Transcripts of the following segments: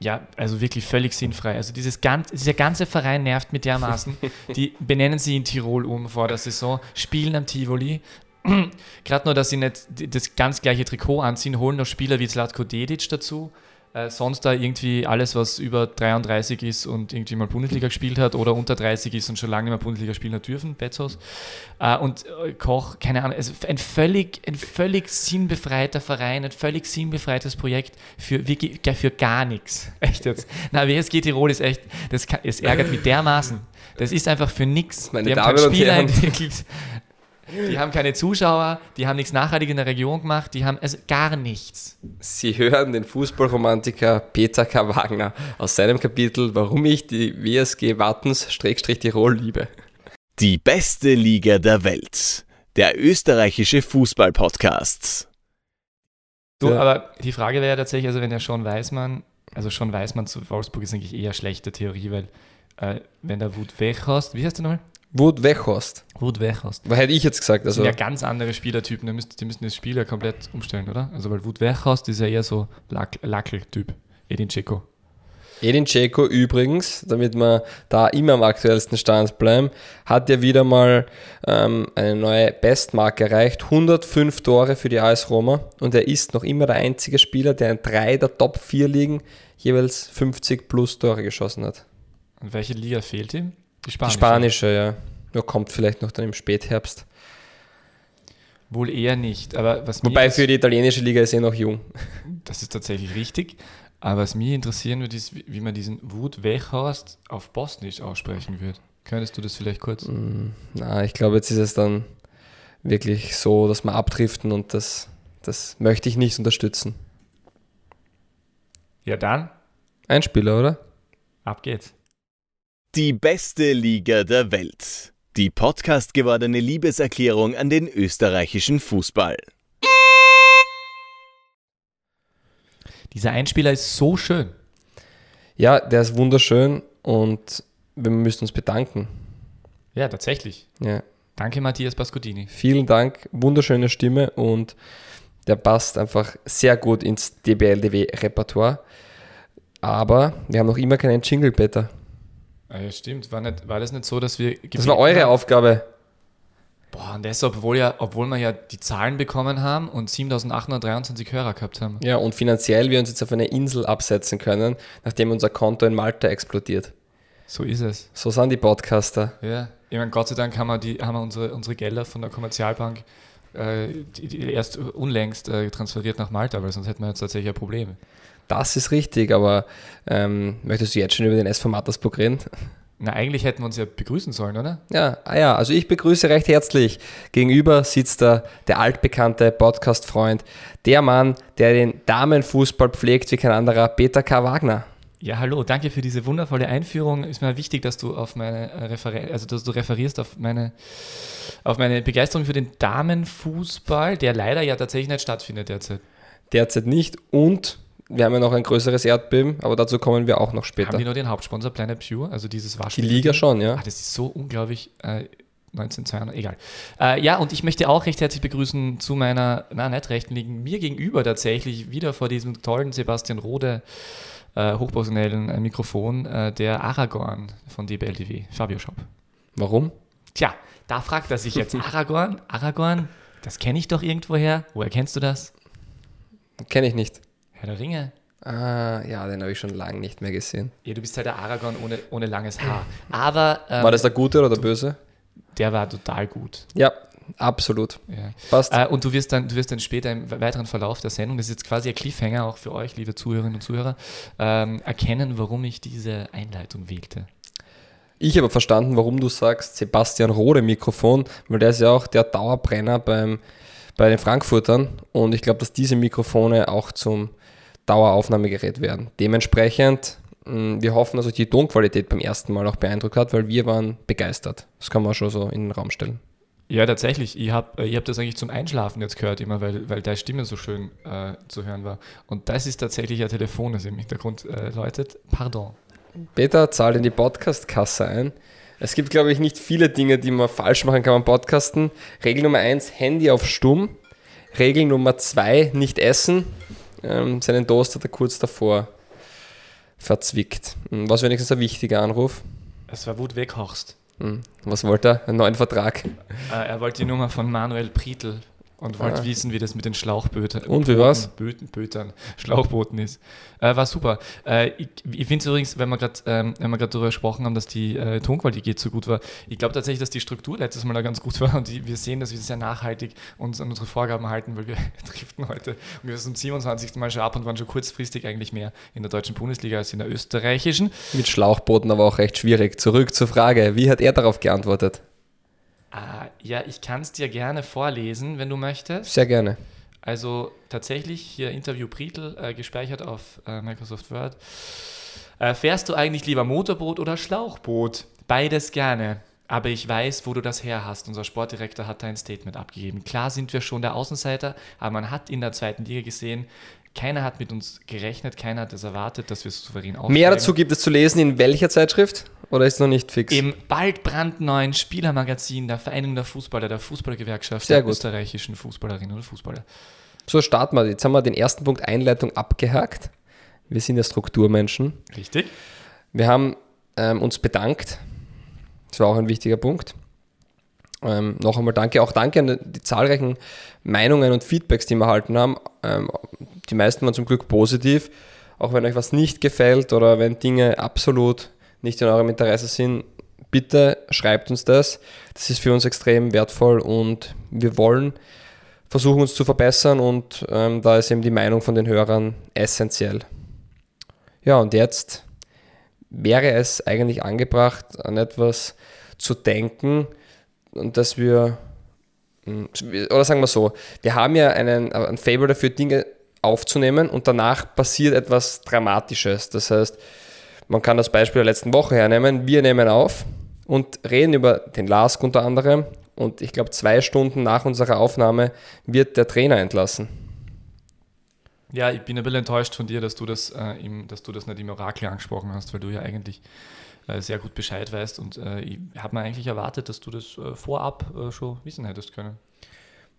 ja, also wirklich völlig sinnfrei. Also dieses ganz, dieser ganze Verein nervt mit dermaßen. Die benennen sie in Tirol um vor der Saison, spielen am Tivoli. Gerade nur, dass sie nicht das ganz gleiche Trikot anziehen, holen noch Spieler wie Zlatko Dedic dazu. Äh, sonst da irgendwie alles, was über 33 ist und irgendwie mal Bundesliga gespielt hat oder unter 30 ist und schon lange nicht mehr Bundesliga spielen hat dürfen, Betzos. Äh, und äh, Koch, keine Ahnung, also ein völlig, ein völlig sinnbefreiter Verein, ein völlig sinnbefreites Projekt für, für gar nichts. Echt jetzt. Na, WSG Tirol ist echt, das, kann, es ärgert mich dermaßen. Das ist einfach für nichts. Meine Damen und Herren. Die haben keine Zuschauer, die haben nichts nachhaltig in der Region gemacht, die haben also gar nichts. Sie hören den Fußballromantiker Peter K. Wagner aus seinem Kapitel Warum ich die WSG Wattens-Tirol liebe. Die beste Liga der Welt. Der österreichische Fußball-Podcast. So, aber die Frage wäre ja tatsächlich, also wenn der Sean Weißmann, also Sean Weißmann zu Wolfsburg ist eigentlich eher schlechte Theorie, weil äh, wenn der Wut Weghorst, wie heißt der nochmal? Wout Weghorst. Wout Weghorst. Was hätte ich jetzt gesagt? Also, das sind ja ganz andere Spielertypen, die müssen, die müssen das Spiel ja komplett umstellen, oder? Also, weil Wout Weghorst ist ja eher so Lack, Lackel-Typ. Edin Dzeko. Edin Dzeko übrigens, damit wir da immer am aktuellsten Stand bleiben, hat ja wieder mal ähm, eine neue Bestmarke erreicht. 105 Tore für die AS Roma und er ist noch immer der einzige Spieler, der in drei der Top 4 Ligen jeweils 50 plus Tore geschossen hat. Und welche Liga fehlt ihm? Die spanische. Die spanische, ja. Nur kommt vielleicht noch dann im Spätherbst. Wohl eher nicht. Aber was Wobei für die italienische Liga ist er noch jung. Das ist tatsächlich richtig. Aber was mich interessieren würde, ist, wie man diesen Wut Weghorst auf Bosnisch aussprechen wird. Könntest du das vielleicht kurz? Mm, na, ich glaube, jetzt ist es dann wirklich so, dass wir abdriften und das, das möchte ich nicht unterstützen. Ja, dann. Ein Spieler, oder? Ab geht's. Die beste Liga der Welt. Die Podcast gewordene Liebeserklärung an den österreichischen Fußball. Dieser Einspieler ist so schön. Ja, der ist wunderschön und wir müssen uns bedanken. Ja, tatsächlich. Ja. Danke, Matthias Pascodini. Vielen Dank, wunderschöne Stimme und der passt einfach sehr gut ins DBLDW-Repertoire. Aber wir haben noch immer keinen Jingle, Peter. Ah, ja, stimmt. War, nicht, war das nicht so, dass wir. Das war eure haben? Aufgabe. Boah, und das, obwohl, ja, obwohl wir ja die Zahlen bekommen haben und 7823 Hörer gehabt haben. Ja, und finanziell wir uns jetzt auf eine Insel absetzen können, nachdem unser Konto in Malta explodiert. So ist es. So sind die Podcaster. Ja, ich meine, Gott sei Dank haben wir, die, haben wir unsere, unsere Gelder von der Kommerzialbank äh, die, die erst unlängst äh, transferiert nach Malta, weil sonst hätten wir jetzt tatsächlich Probleme. Das ist richtig, aber ähm, möchtest du jetzt schon über den SV Mattersburg reden? Na, eigentlich hätten wir uns ja begrüßen sollen, oder? Ja, ah ja, also ich begrüße recht herzlich. Gegenüber sitzt da der altbekannte Podcast-Freund, der Mann, der den Damenfußball pflegt wie kein anderer, Peter K. Wagner. Ja, hallo, danke für diese wundervolle Einführung. Ist mir wichtig, dass du auf meine äh, Refer also dass du referierst auf meine, auf meine Begeisterung für den Damenfußball, der leider ja tatsächlich nicht stattfindet derzeit. Derzeit nicht und wir haben ja noch ein größeres Erdbeben, aber dazu kommen wir auch noch später. Haben die nur den Hauptsponsor Planet Pure, also dieses Waschmittel? Die Liga schon, ja. Ah, das ist so unglaublich. Äh, 1902, egal. Äh, ja, und ich möchte auch recht herzlich begrüßen zu meiner, na, nicht rechten liegen, mir gegenüber tatsächlich, wieder vor diesem tollen Sebastian Rode äh, hochprofessionellen äh, Mikrofon, äh, der Aragorn von DBLTV, Fabio Shop. Warum? Tja, da fragt er sich jetzt, Aragorn, Aragorn, das kenne ich doch irgendwoher. Woher kennst du das? Kenne ich nicht. Herr der Ringe. Ah, ja, den habe ich schon lange nicht mehr gesehen. Ja, du bist halt der Aragorn ohne, ohne langes Haar. Aber. Ähm, war das der Gute oder der Böse? Der war total gut. Ja, absolut. Ja. Passt. Äh, und du wirst, dann, du wirst dann später im weiteren Verlauf der Sendung, das ist jetzt quasi ein Cliffhanger auch für euch, liebe Zuhörerinnen und Zuhörer, ähm, erkennen, warum ich diese Einleitung wählte. Ich habe verstanden, warum du sagst Sebastian Rode Mikrofon, weil der ist ja auch der Dauerbrenner beim, bei den Frankfurtern und ich glaube, dass diese Mikrofone auch zum Daueraufnahmegerät werden. Dementsprechend, mm, wir hoffen, dass euch die Tonqualität beim ersten Mal auch beeindruckt hat, weil wir waren begeistert. Das kann man schon so in den Raum stellen. Ja, tatsächlich. Ich habe ich hab das eigentlich zum Einschlafen jetzt gehört, immer, weil, weil deine Stimme so schön äh, zu hören war. Und das ist tatsächlich ein Telefon, das im Hintergrund äh, läutet. Pardon. Peter zahlt in die Podcast-Kasse ein. Es gibt, glaube ich, nicht viele Dinge, die man falsch machen kann beim Podcasten. Regel Nummer eins: Handy auf Stumm. Regel Nummer zwei: nicht essen. Ähm, seinen Toast hat er kurz davor verzwickt. Hm, Was wenigstens ein wichtiger Anruf. Es war Wut Weghorst. Hm, Was wollte er? Einen neuen Vertrag. Äh, er wollte die Nummer von Manuel Prietl und wollte Ah. wissen, wie das mit den Schlauchbötern Und wie war's? Böten, Bötern, Schlauchbooten ist. Äh, war super. Äh, ich ich finde es übrigens, wenn wir gerade ähm, wenn wir gerade darüber gesprochen haben, dass die äh, Tonqualität so gut war, ich glaube tatsächlich, dass die Struktur letztes Mal da ganz gut war und die, wir sehen, dass wir sehr nachhaltig uns an unsere Vorgaben halten, weil wir driften heute und wir sind zum 27. Mal schon ab und waren schon kurzfristig eigentlich mehr in der deutschen Bundesliga als in der österreichischen. Mit Schlauchbooten aber auch recht schwierig. Zurück zur Frage, wie hat er darauf geantwortet? Ah, ja, ich kann es dir gerne vorlesen, wenn du möchtest. Sehr gerne. Also tatsächlich hier Interview Prietl äh, gespeichert auf äh, Microsoft Word. Äh, fährst du eigentlich lieber Motorboot oder Schlauchboot? Beides gerne. Aber ich weiß, wo du das her hast. Unser Sportdirektor hat dein Statement abgegeben. Klar sind wir schon der Außenseiter, aber man hat in der zweiten Liga gesehen, keiner hat mit uns gerechnet, keiner hat es erwartet, dass wir souverän aufsteigen. Mehr dazu gibt es zu lesen in welcher Zeitschrift? Oder ist noch nicht fix? Im bald brandneuen Spielermagazin der Vereinigung der Fußballer, der Fußballergewerkschaft Sehr der gut. österreichischen Fußballerinnen und Fußballer. So starten wir. Jetzt haben wir den ersten Punkt Einleitung abgehakt. Wir sind ja Strukturmenschen. Richtig? Wir haben ähm, uns bedankt. Das war auch ein wichtiger Punkt. Ähm, noch einmal danke. Auch danke an die zahlreichen Meinungen und Feedbacks, die wir erhalten haben. Ähm, die meisten waren zum Glück positiv. Auch wenn euch was nicht gefällt oder wenn Dinge absolut nicht in eurem Interesse sind, bitte schreibt uns das. Das ist für uns extrem wertvoll und wir wollen versuchen, uns zu verbessern und ähm, da ist eben die Meinung von den Hörern essentiell. Ja, und jetzt wäre es eigentlich angebracht, an etwas zu denken und dass wir, mh, oder sagen wir so, wir haben ja einen, ein Fable dafür, Dinge aufzunehmen und danach passiert etwas Dramatisches. Das heißt, man kann das Beispiel der letzten Woche hernehmen. Wir nehmen auf und reden über den Lask unter anderem und ich glaube, zwei Stunden nach unserer Aufnahme wird der Trainer entlassen. Ja, ich bin ein bisschen enttäuscht von dir, dass du das, äh, im, dass du das nicht im Orakel angesprochen hast, weil du ja eigentlich äh, sehr gut Bescheid weißt und äh, ich habe mir eigentlich erwartet, dass du das äh, vorab äh, schon wissen hättest können.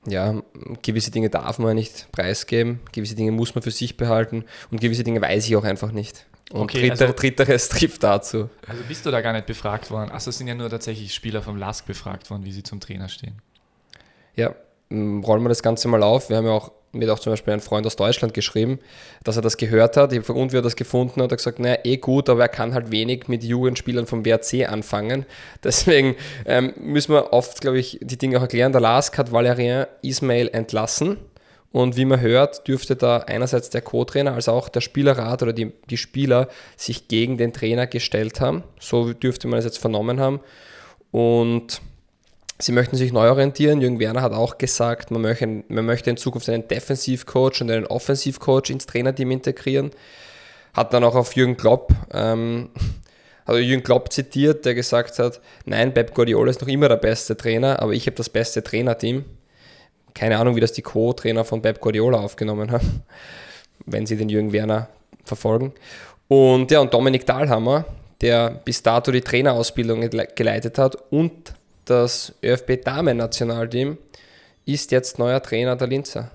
ja, gewisse Dinge darf man nicht preisgeben, gewisse Dinge muss man für sich behalten und gewisse Dinge weiß ich auch einfach nicht. Und Okay, dritter, also- Dritteres trifft dazu. Also bist du da gar nicht befragt worden? Achso, es sind ja nur tatsächlich Spieler vom LASK befragt worden, wie sie zum Trainer stehen. Ja, rollen wir das Ganze mal auf. Wir haben ja auch, mir hat auch zum Beispiel ein Freund aus Deutschland geschrieben, dass er das gehört hat. Und wie er das gefunden hat. Er hat gesagt, naja, eh gut, aber er kann halt wenig mit Jugendspielern vom WRC anfangen. Deswegen ähm, müssen wir oft, glaube ich, die Dinge auch erklären. Der Lask hat Valérien Ismail entlassen. Und wie man hört, dürfte da einerseits der Co-Trainer als auch der Spielerrat oder die, die Spieler sich gegen den Trainer gestellt haben. So dürfte man es jetzt vernommen haben. Und sie möchten sich neu orientieren. Jürgen Werner hat auch gesagt, man möchte, man möchte in Zukunft einen Defensivcoach und einen Offensivcoach ins Trainerteam integrieren. Hat dann auch auf Jürgen Klopp, ähm, hat Jürgen Klopp zitiert, der gesagt hat, nein, Pep Guardiola ist noch immer der beste Trainer, aber ich habe das beste Trainerteam. Keine Ahnung, wie das die Co-Trainer von Pep Guardiola aufgenommen haben, wenn sie den Jürgen Werner verfolgen. Und ja, und Dominik Dahlhammer, der bis dato die Trainerausbildung gele- geleitet hat und das ÖFB-Damen-Nationalteam, ist jetzt neuer Trainer der Linzer.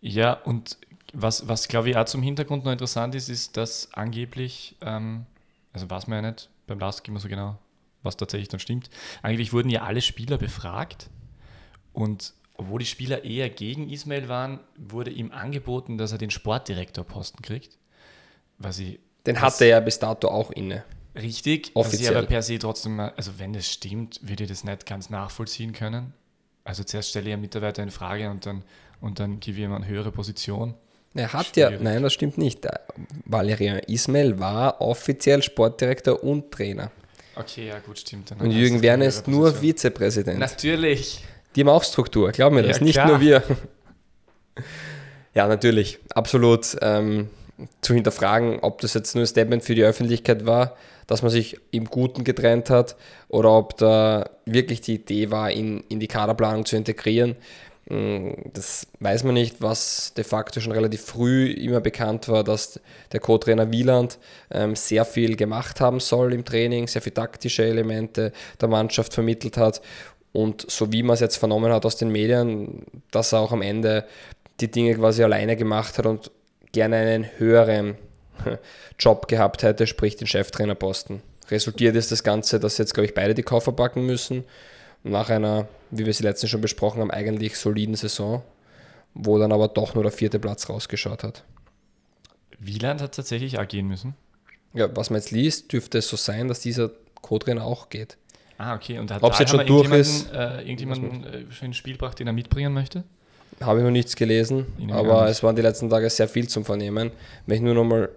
Ja, und was, was glaube ich auch zum Hintergrund noch interessant ist, ist, dass angeblich, ähm, also weiß man ja nicht beim LASK immer so genau, was tatsächlich dann stimmt, eigentlich wurden ja alle Spieler befragt und obwohl die Spieler eher gegen Ismail waren, wurde ihm angeboten, dass er den Sportdirektorposten kriegt. Was ich Den hatte er bis dato auch inne. Richtig, was ich Offiziell. aber per se trotzdem, also wenn das stimmt, würde ich das nicht ganz nachvollziehen können. Also zuerst stelle ich einen Mitarbeiter in Frage und dann, und dann gebe ich ihm eine höhere Position. Er hat ja, Schwierig. nein, das stimmt nicht. Der Valerian Ismail war offiziell Sportdirektor und Trainer. Okay, ja gut, stimmt. Dann Und Jürgen Werner ist nur Position. Vizepräsident. Natürlich. Die haben auch Struktur, glaub mir Ja, das, nicht klar. nur wir. ja, natürlich, absolut ähm, zu hinterfragen, ob das jetzt nur ein Statement für die Öffentlichkeit war, dass man sich im Guten getrennt hat oder ob da wirklich die Idee war, ihn in die Kaderplanung zu integrieren. Mm, Das weiß man nicht, was de facto schon relativ früh immer bekannt war, dass der Co-Trainer Wieland ähm, sehr viel gemacht haben soll im Training, sehr viele taktische Elemente der Mannschaft vermittelt hat. Und so wie man es jetzt vernommen hat aus den Medien, dass er auch am Ende die Dinge quasi alleine gemacht hat und gerne einen höheren, Job gehabt hätte, sprich den Cheftrainerposten. Resultiert ist das Ganze, dass jetzt, glaube ich, beide die Koffer packen müssen. Nach einer, wie wir sie letztens schon besprochen haben, eigentlich soliden Saison, wo dann aber doch nur der vierte Platz rausgeschaut hat. Wieland hat tatsächlich auch gehen müssen. Ja, was man jetzt liest, dürfte es so sein, dass dieser Co-Trainer auch geht. Ah, okay. Und hat Ob es jetzt schon durch ist, äh, irgendjemanden äh, schon ins Spiel gebracht, den er mitbringen möchte? Habe ich noch nichts gelesen, aber es waren die letzten Tage sehr viel zum Vernehmen. Wenn ich nur noch mal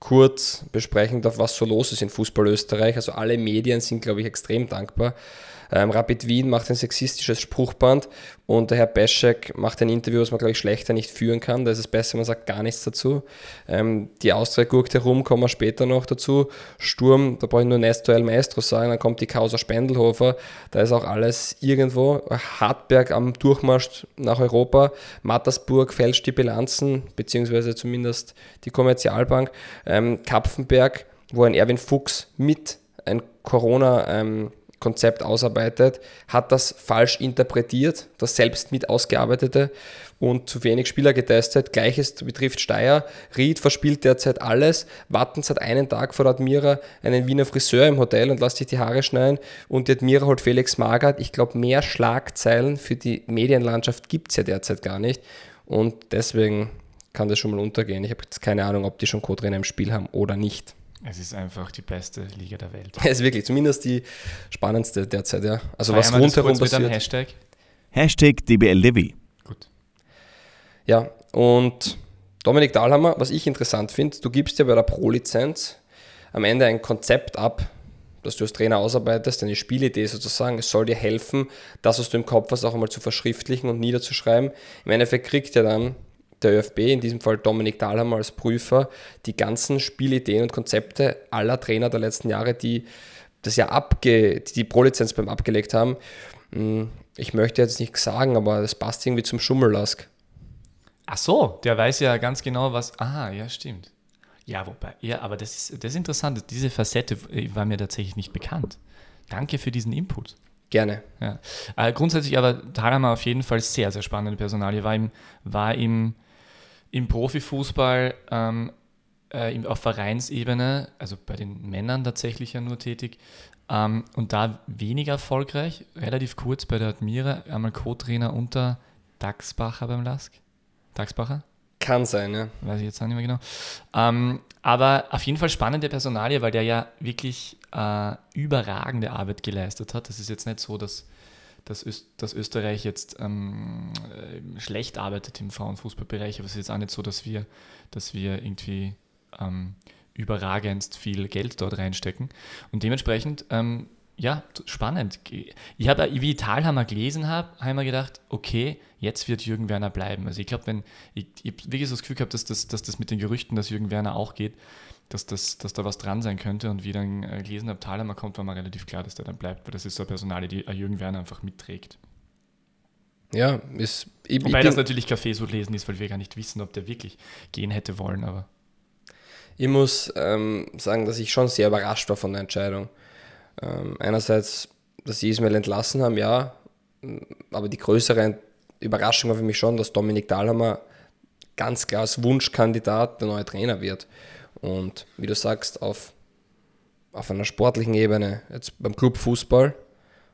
kurz besprechen darf, was so los ist in Fußball Österreich. Also alle Medien sind, glaube ich, extrem dankbar. Ähm, Rapid Wien macht ein sexistisches Spruchband und der Herr Beschek macht ein Interview, das man, glaube ich, schlechter nicht führen kann. Da ist es besser, man sagt gar nichts dazu. Ähm, die Austria guckt herum, kommen wir später noch dazu. Sturm, da brauche ich nur Nestor El Maestro sagen, dann kommt die Causa Spendelhofer, da ist auch alles irgendwo. Hartberg am Durchmarsch nach Europa, Mattersburg fälscht die Bilanzen, beziehungsweise zumindest die Kommerzialbank. Ähm, Kapfenberg, wo ein Erwin Fuchs mit ein Corona- ähm, Konzept ausarbeitet, hat das falsch interpretiert, das selbst mit ausgearbeitete und zu wenig Spieler getestet. Gleiches betrifft Steyr. Ried verspielt derzeit alles. Wattens hat einen Tag vor der Admira einen Wiener Friseur im Hotel und lässt sich die Haare schneiden. Und die Admira holt Felix Magath. Ich glaube, mehr Schlagzeilen für die Medienlandschaft gibt es ja derzeit gar nicht. Und deswegen kann das schon mal untergehen. Ich habe jetzt keine Ahnung, ob die schon Co-Trainer im Spiel haben oder nicht. Es ist einfach die beste Liga der Welt. Es ist wirklich zumindest die spannendste derzeit, ja. Also Feiern was rundherum kurz mit einem passiert. Hashtag. Hashtag DBLDevi. Gut. Ja, und Dominik Dahlhammer, was ich interessant finde, du gibst ja bei der Pro-Lizenz am Ende ein Konzept ab, das du als Trainer ausarbeitest, eine Spielidee sozusagen. Es soll dir helfen, das, was du im Kopf hast, auch einmal zu verschriftlichen und niederzuschreiben. Im Endeffekt kriegt ja dann der ÖFB, in diesem Fall Dominik Dahlhammer als Prüfer, die ganzen Spielideen und Konzepte aller Trainer der letzten Jahre, die das ja abge, die, die Pro-Lizenz beim abgelegt haben. Hm, Ich möchte jetzt nicht sagen, aber das passt irgendwie zum Schummellask. Ach so, der weiß ja ganz genau, was. Aha, ja, stimmt. Ja, wobei, ja, aber das ist, das ist interessant. Diese Facette war mir tatsächlich nicht bekannt. Danke für diesen Input. Gerne. Ja. Äh, grundsätzlich aber Thalhammer auf jeden Fall sehr, sehr spannende Personalie. War im, war im, im Profifußball ähm, äh, auf Vereinsebene, also bei den Männern tatsächlich ja nur tätig, ähm, und da weniger erfolgreich, relativ kurz bei der Admira, einmal Co-Trainer unter Daxbacher beim Lask. Daxbacher? Kann sein, ja. weiß ich jetzt auch nicht mehr genau. Ähm, aber auf jeden Fall spannende Personalie, weil der ja wirklich äh, überragende Arbeit geleistet hat. Das ist jetzt nicht so, dass, dass, Öst, dass Österreich jetzt ähm, äh, schlecht arbeitet im Frauenfußballbereich, aber es ist jetzt auch nicht so, dass wir, dass wir irgendwie ähm, überragendst viel Geld dort reinstecken. Und dementsprechend, ähm, ja, spannend. Ich habe, wie ich Thalhammer gelesen habe, habe ich mir gedacht, okay, jetzt wird Jürgen Werner bleiben. Also ich glaube, wenn, ich, ich habe wirklich so das Gefühl gehabt, dass das, dass das mit den Gerüchten, dass Jürgen Werner auch geht, dass, das, dass da was dran sein könnte. Und wie dann äh, gelesen habe, Thalhammer kommt, war mir relativ klar, dass der dann bleibt, weil das ist so eine Personalie, die Jürgen Werner einfach mitträgt. Ja, ist. Ich, Wobei das natürlich Kaffee so lesen ist, weil wir gar nicht wissen, ob der wirklich gehen hätte wollen, aber ich muss ähm, sagen, dass ich schon sehr überrascht war von der Entscheidung. Ähm, einerseits, dass sie Ismail entlassen haben, ja, aber die größere Überraschung war für mich schon, dass Dominik Dahlhammer ganz klar als Wunschkandidat der neue Trainer wird. Und wie du sagst, auf, auf einer sportlichen Ebene, jetzt beim Club Fußball,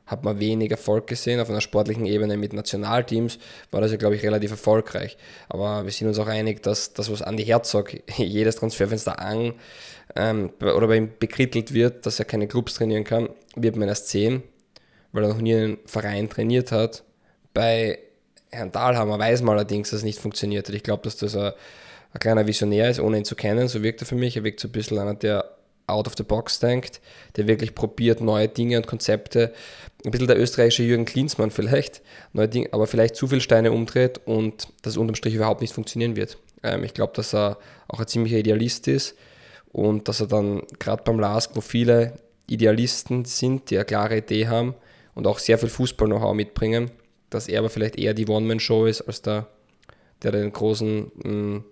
hat man wenig Erfolg gesehen. Auf einer sportlichen Ebene mit Nationalteams war das ja, glaube ich, relativ erfolgreich. Aber wir sind uns auch einig, dass das, was Andi Herzog jedes Transferfenster an ähm, oder bei ihm bekrittelt wird, dass er keine Clubs trainieren kann, wird man erst sehen, weil er noch nie einen Verein trainiert hat. Bei Herrn Dahlhammer weiß man allerdings, dass es nicht funktioniert hat. Ich glaube, dass das ein, ein kleiner Visionär ist, ohne ihn zu kennen. So wirkt er für mich. Er wirkt so ein bisschen einer, der out of the box denkt, der wirklich probiert, neue Dinge und Konzepte, ein bisschen der österreichische Jürgen Klinsmann vielleicht, neue Dinge, aber vielleicht zu viele Steine umdreht und das unterm Strich überhaupt nicht funktionieren wird. Ähm, ich glaube, dass er auch ein ziemlicher Idealist ist und dass er dann gerade beim LASK, wo viele Idealisten sind, die eine klare Idee haben und auch sehr viel Fußball-Know-how mitbringen, dass er aber vielleicht eher die One-Man-Show ist, als der, der den großen mh,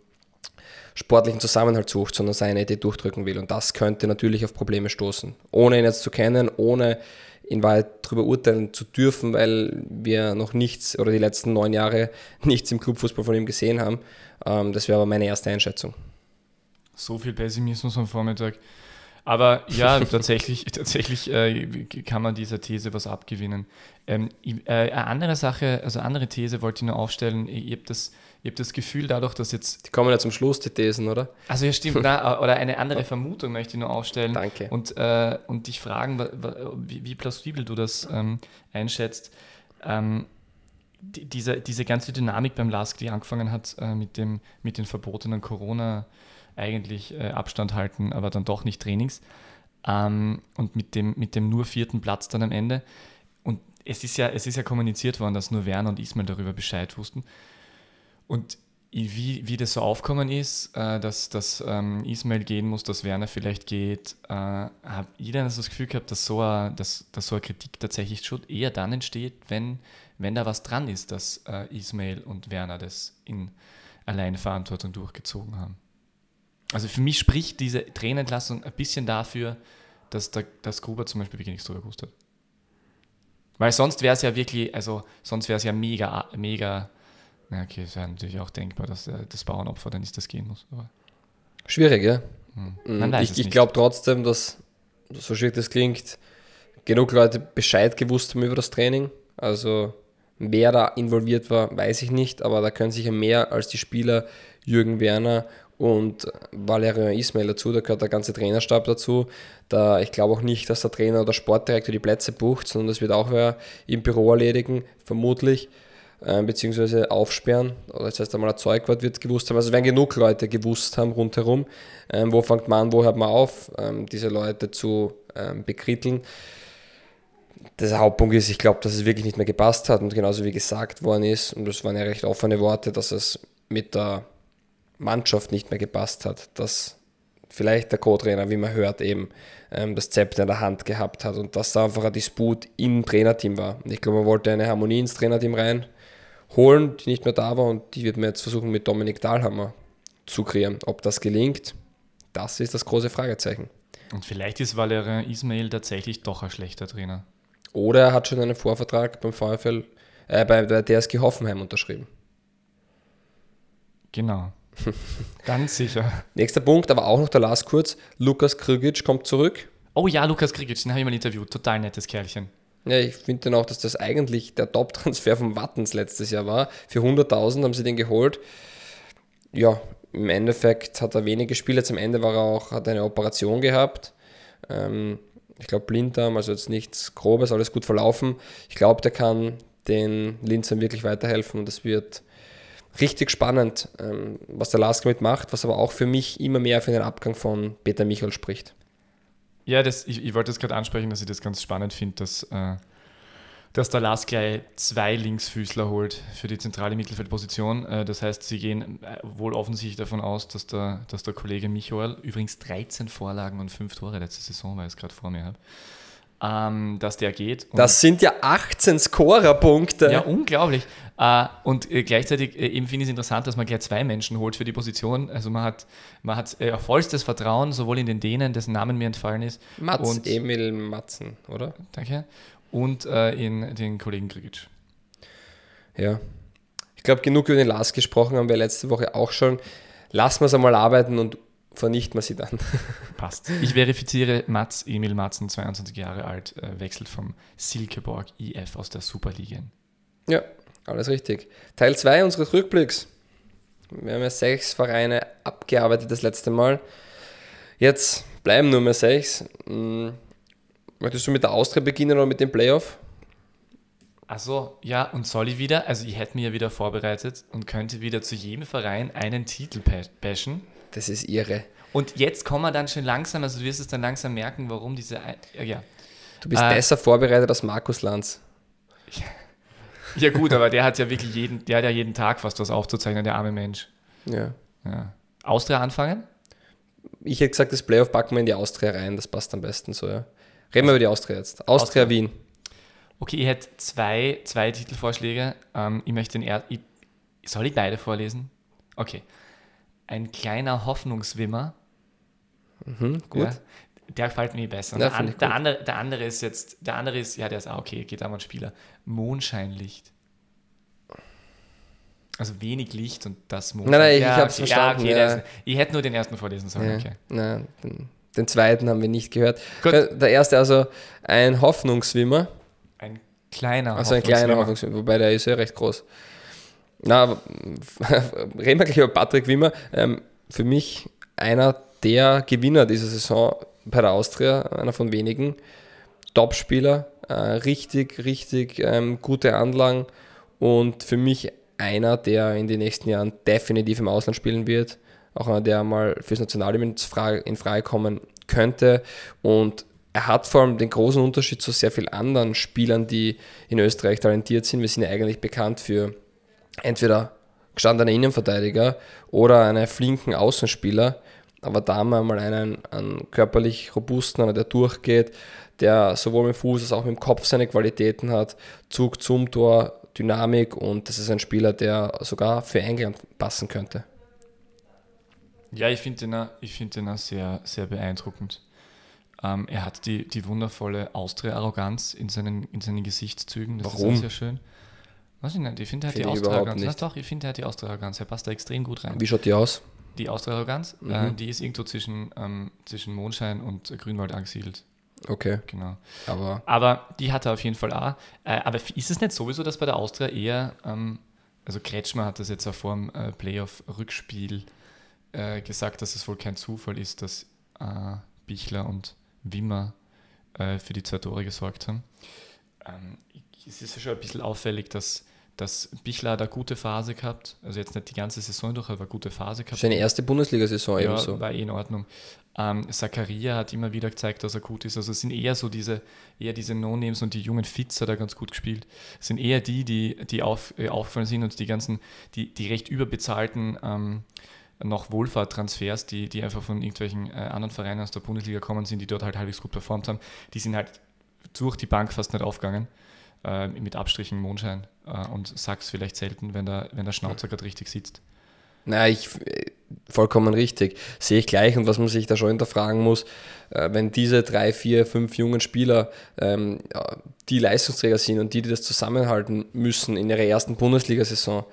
sportlichen Zusammenhalt sucht, sondern seine Idee durchdrücken will. Und das könnte natürlich auf Probleme stoßen. Ohne ihn jetzt zu kennen, ohne in Wahrheit darüber urteilen zu dürfen, weil wir noch nichts oder die letzten neun Jahre nichts im Clubfußball von ihm gesehen haben. Ähm, das wäre aber meine erste Einschätzung. So viel Pessimismus am Vormittag. Aber ja, tatsächlich, tatsächlich äh, kann man dieser These was abgewinnen. Ähm, äh, eine andere Sache, also andere These wollte ich nur aufstellen. Ihr habt das, ihr habt das Gefühl, dadurch, dass jetzt. Die kommen ja zum Schluss, die Thesen, oder? Also ja, stimmt. na, oder eine andere Vermutung möchte ich nur aufstellen. Danke. Und, äh, und dich fragen, wie, wie plausibel du das ähm, einschätzt. Ähm, die, diese, diese ganze Dynamik beim LASK, die angefangen hat äh, mit, dem, mit den verbotenen Corona- eigentlich äh, Abstand halten, aber dann doch nicht Trainings. Ähm, und mit dem, mit dem nur vierten Platz dann am Ende. Und es ist ja, es ist ja kommuniziert worden, dass nur Werner und Ismail darüber Bescheid wussten. Und wie, wie das so aufkommen ist, äh, dass, dass ähm, Ismail gehen muss, dass Werner vielleicht geht, äh, habe ich dann das Gefühl gehabt, dass so, eine, dass, dass so eine Kritik tatsächlich schon eher dann entsteht, wenn, wenn da was dran ist, dass äh, Ismail und Werner das in Alleinverantwortung durchgezogen haben. Also für mich spricht diese Trainerentlassung ein bisschen dafür, dass, der, dass Gruber zum Beispiel wirklich nichts drüber gewusst hat. Weil sonst wäre es ja wirklich, also sonst wäre es ja mega, mega, na okay, es wäre natürlich auch denkbar, dass äh, das Bauernopfer dann ist, das gehen muss. Aber, Schwierig, ja. hm. Weiß ich ich nicht. glaube trotzdem, dass, so schwierig das klingt, genug Leute Bescheid gewusst haben über das Training. Also wer da involviert war, weiß ich nicht, aber da können sicher mehr als die Spieler Jürgen Werner und Valerian Ismail dazu, da gehört der ganze Trainerstab dazu. Da, ich glaube auch nicht, dass der Trainer oder Sportdirektor die Plätze bucht, sondern das wird auch wer im Büro erledigen, vermutlich, äh, beziehungsweise aufsperren. Oder das heißt einmal ein Zeugwort wird gewusst haben. Also werden genug Leute gewusst haben rundherum. Ähm, wo fängt man an, wo hört man auf, ähm, diese Leute zu ähm, bekritteln. Der Hauptpunkt ist, ich glaube, dass es wirklich nicht mehr gepasst hat und genauso wie gesagt worden ist, und das waren ja recht offene Worte, dass es mit der Mannschaft nicht mehr gepasst hat, dass vielleicht der Co-Trainer, wie man hört, eben ähm, das Zepter in der Hand gehabt hat und dass da einfach ein Disput im Trainerteam war. Und ich glaube, man wollte eine Harmonie ins Trainerteam reinholen, die nicht mehr da war und die wird man jetzt versuchen mit Dominik Dahlhammer zu kreieren. Ob das gelingt, das ist das große Fragezeichen. Und vielleicht ist Valerian Ismail tatsächlich doch ein schlechter Trainer. Oder er hat schon einen Vorvertrag beim VfL, äh, bei der DSG Hoffenheim unterschrieben. Genau. Ganz sicher. Nächster Punkt, aber auch noch der Last kurz. Lukas Krigic kommt zurück. Oh ja, Lukas Krigic, den habe ich mal interviewt. Total nettes Kerlchen. Ja, ich finde dann auch, dass das eigentlich der Top-Transfer von Wattens letztes Jahr war. Für 100.000 haben sie den geholt. Ja, im Endeffekt hat er wenig gespielt. Jetzt am Ende war er auch, hat eine Operation gehabt. Ähm, ich glaube Blinddarm, also jetzt nichts Grobes, alles gut verlaufen. Ich glaube, der kann den Linzern wirklich weiterhelfen und das wird richtig spannend, ähm, was der Lask mitmacht, was aber auch für mich immer mehr für den Abgang von Peter Michael spricht. Ja, das, ich, ich wollte das gerade ansprechen, dass ich das ganz spannend finde, dass, äh, dass der Lars gleich zwei Linksfüßler holt für die zentrale Mittelfeldposition. Äh, das heißt, sie gehen äh, wohl offensichtlich davon aus, dass der, dass der Kollege Michael, übrigens 13 Vorlagen und 5 Tore letzte Saison, weil ich es gerade vor mir habe, ähm, dass der geht. Das sind ja 18 Scorerpunkte. ja, unglaublich. Äh, und äh, gleichzeitig äh, eben finde ich es interessant, dass man gleich zwei Menschen holt für die Position. Also man hat, man hat vollstes Vertrauen, sowohl in den Dänen, dessen Namen mir entfallen ist, Mats, und, Emil Matzen, oder? danke, und in den Kollegen Krigic. Ja. Ich glaube, genug über den Lars gesprochen haben wir letzte Woche auch schon. Lassen wir es einmal arbeiten und vernichten wir sie dann. Passt. Ich verifiziere Mats, Emil Matzen, 22 Jahre alt, wechselt vom Silkeborg IF aus der Superliga. ja, alles richtig. Teil 2 unseres Rückblicks. Wir haben ja sechs Vereine abgearbeitet das letzte Mal. Jetzt bleiben nur mehr sechs. Hm, Möchtest du mit der Austria beginnen oder mit dem Playoff? Also ja, und soll ich wieder, also ich hätte mir ja wieder vorbereitet und könnte wieder zu jedem Verein einen Titel bashen. Das ist irre. Und jetzt kommen wir dann schon langsam, also du wirst es dann langsam merken, warum diese, ein- ja, ja. Du bist Äh, besser vorbereitet als Markus Lanz. Ja gut, aber der hat ja wirklich jeden, der hat ja jeden Tag fast was aufzuzeichnen, der arme Mensch. Ja. Ja. Austria anfangen? Ich hätte gesagt, das Playoff packen wir in die Austria rein. Das passt am besten so, ja. Reden wir über die Austria jetzt. Austria, Austria. Wien. Okay, ich hätte zwei, zwei Titelvorschläge. Ähm, ich möchte den er ich, Soll ich beide vorlesen? Okay. Ein kleiner Hoffnungswimmer. Mhm, gut. Ja, der gefällt mir besser. Ja, der, an, ich der, andere, der andere ist jetzt, der andere ist, ja, der ist auch okay, geht aber ein Spieler. Mondscheinlicht. Also wenig Licht und das muss. Nein, nein, ich hab's verstanden, Ja, okay, ja. ist- ich hätte nur den ersten vorlesen sollen. Ja, Okay. Nein, den, den zweiten haben wir nicht gehört. Gut. Der erste also ein Hoffnungsschwimmer, Ein kleiner. also ein kleiner. Hoffnungsschwimmer, wobei der ist ja recht groß. Na, reden wir gleich über Patrick Wimmer. Ähm, für mich einer der Gewinner dieser Saison bei der Austria, einer von wenigen. Top-Spieler, äh, richtig, richtig ähm, gute Anlagen und für mich einer, der in den nächsten Jahren definitiv im Ausland spielen wird. Auch einer, der mal fürs Nationalteam in Frage, in Frage kommen könnte. Und er hat vor allem den großen Unterschied zu sehr vielen anderen Spielern, die in Österreich talentiert sind. Wir sind ja eigentlich bekannt für entweder gestandene Innenverteidiger oder einen flinken Außenspieler. Aber da haben wir mal einen, einen körperlich robusten, einer, der durchgeht, der sowohl mit dem Fuß als auch mit dem Kopf seine Qualitäten hat. Zug zum Tor, Dynamik und das ist ein Spieler, der sogar für England passen könnte. Ja, ich finde den, ich find den auch sehr, sehr beeindruckend. Ähm, er hat die, die wundervolle Austria-Arroganz in seinen, in seinen Gesichtszügen. Das Warum? ist sehr schön. Weiß ich nicht, ich finde, er hat Finde die Austria-Arroganz. doch, ich finde, er hat die Austria-Arroganz. Er passt da extrem gut rein. Wie schaut die aus? Die Austria-Arroganz, Mhm. äh, die ist irgendwo zwischen, ähm, zwischen Mondschein und äh, Grünwald angesiedelt. Okay, Genau. aber Aber die hat er auf jeden Fall auch. Äh, aber ist es nicht sowieso, dass bei der Austria eher, ähm, also Kretschmer hat das jetzt auch vor dem äh, Playoff-Rückspiel äh, gesagt, dass es wohl kein Zufall ist, dass äh, Bichler und Wimmer äh, für die zwei Tore gesorgt haben. Ähm, es ist ja schon ein bisschen auffällig, dass, dass Bichler hat eine gute Phase gehabt, also jetzt nicht die ganze Saison durch, aber eine gute Phase gehabt. seine erste Bundesliga-Saison Ja, ebenso. war eh in Ordnung. Ähm, Zakaria hat immer wieder gezeigt, dass er gut ist. Also es sind eher so diese, eher diese No-Names und die jungen Fits hat er ganz gut gespielt. Es sind eher die, die, die auf, äh, aufgefallen sind und die ganzen, die, die recht überbezahlten ähm, noch Wohlfahrttransfers, die, die einfach von irgendwelchen äh, anderen Vereinen aus der Bundesliga kommen sind, die dort halt halbwegs gut performt haben, die sind halt durch die Bank fast nicht aufgegangen. Äh, mit Abstrichen Mondschein äh, und Sachs vielleicht selten, wenn der, wenn der Schnauzer gerade richtig sitzt. Na, ich äh, vollkommen richtig. Sehe ich gleich und was man sich da schon hinterfragen muss, äh, wenn diese drei, vier, fünf jungen Spieler ähm, die Leistungsträger sind und die, die das zusammenhalten müssen in ihrer ersten Bundesliga-Saison,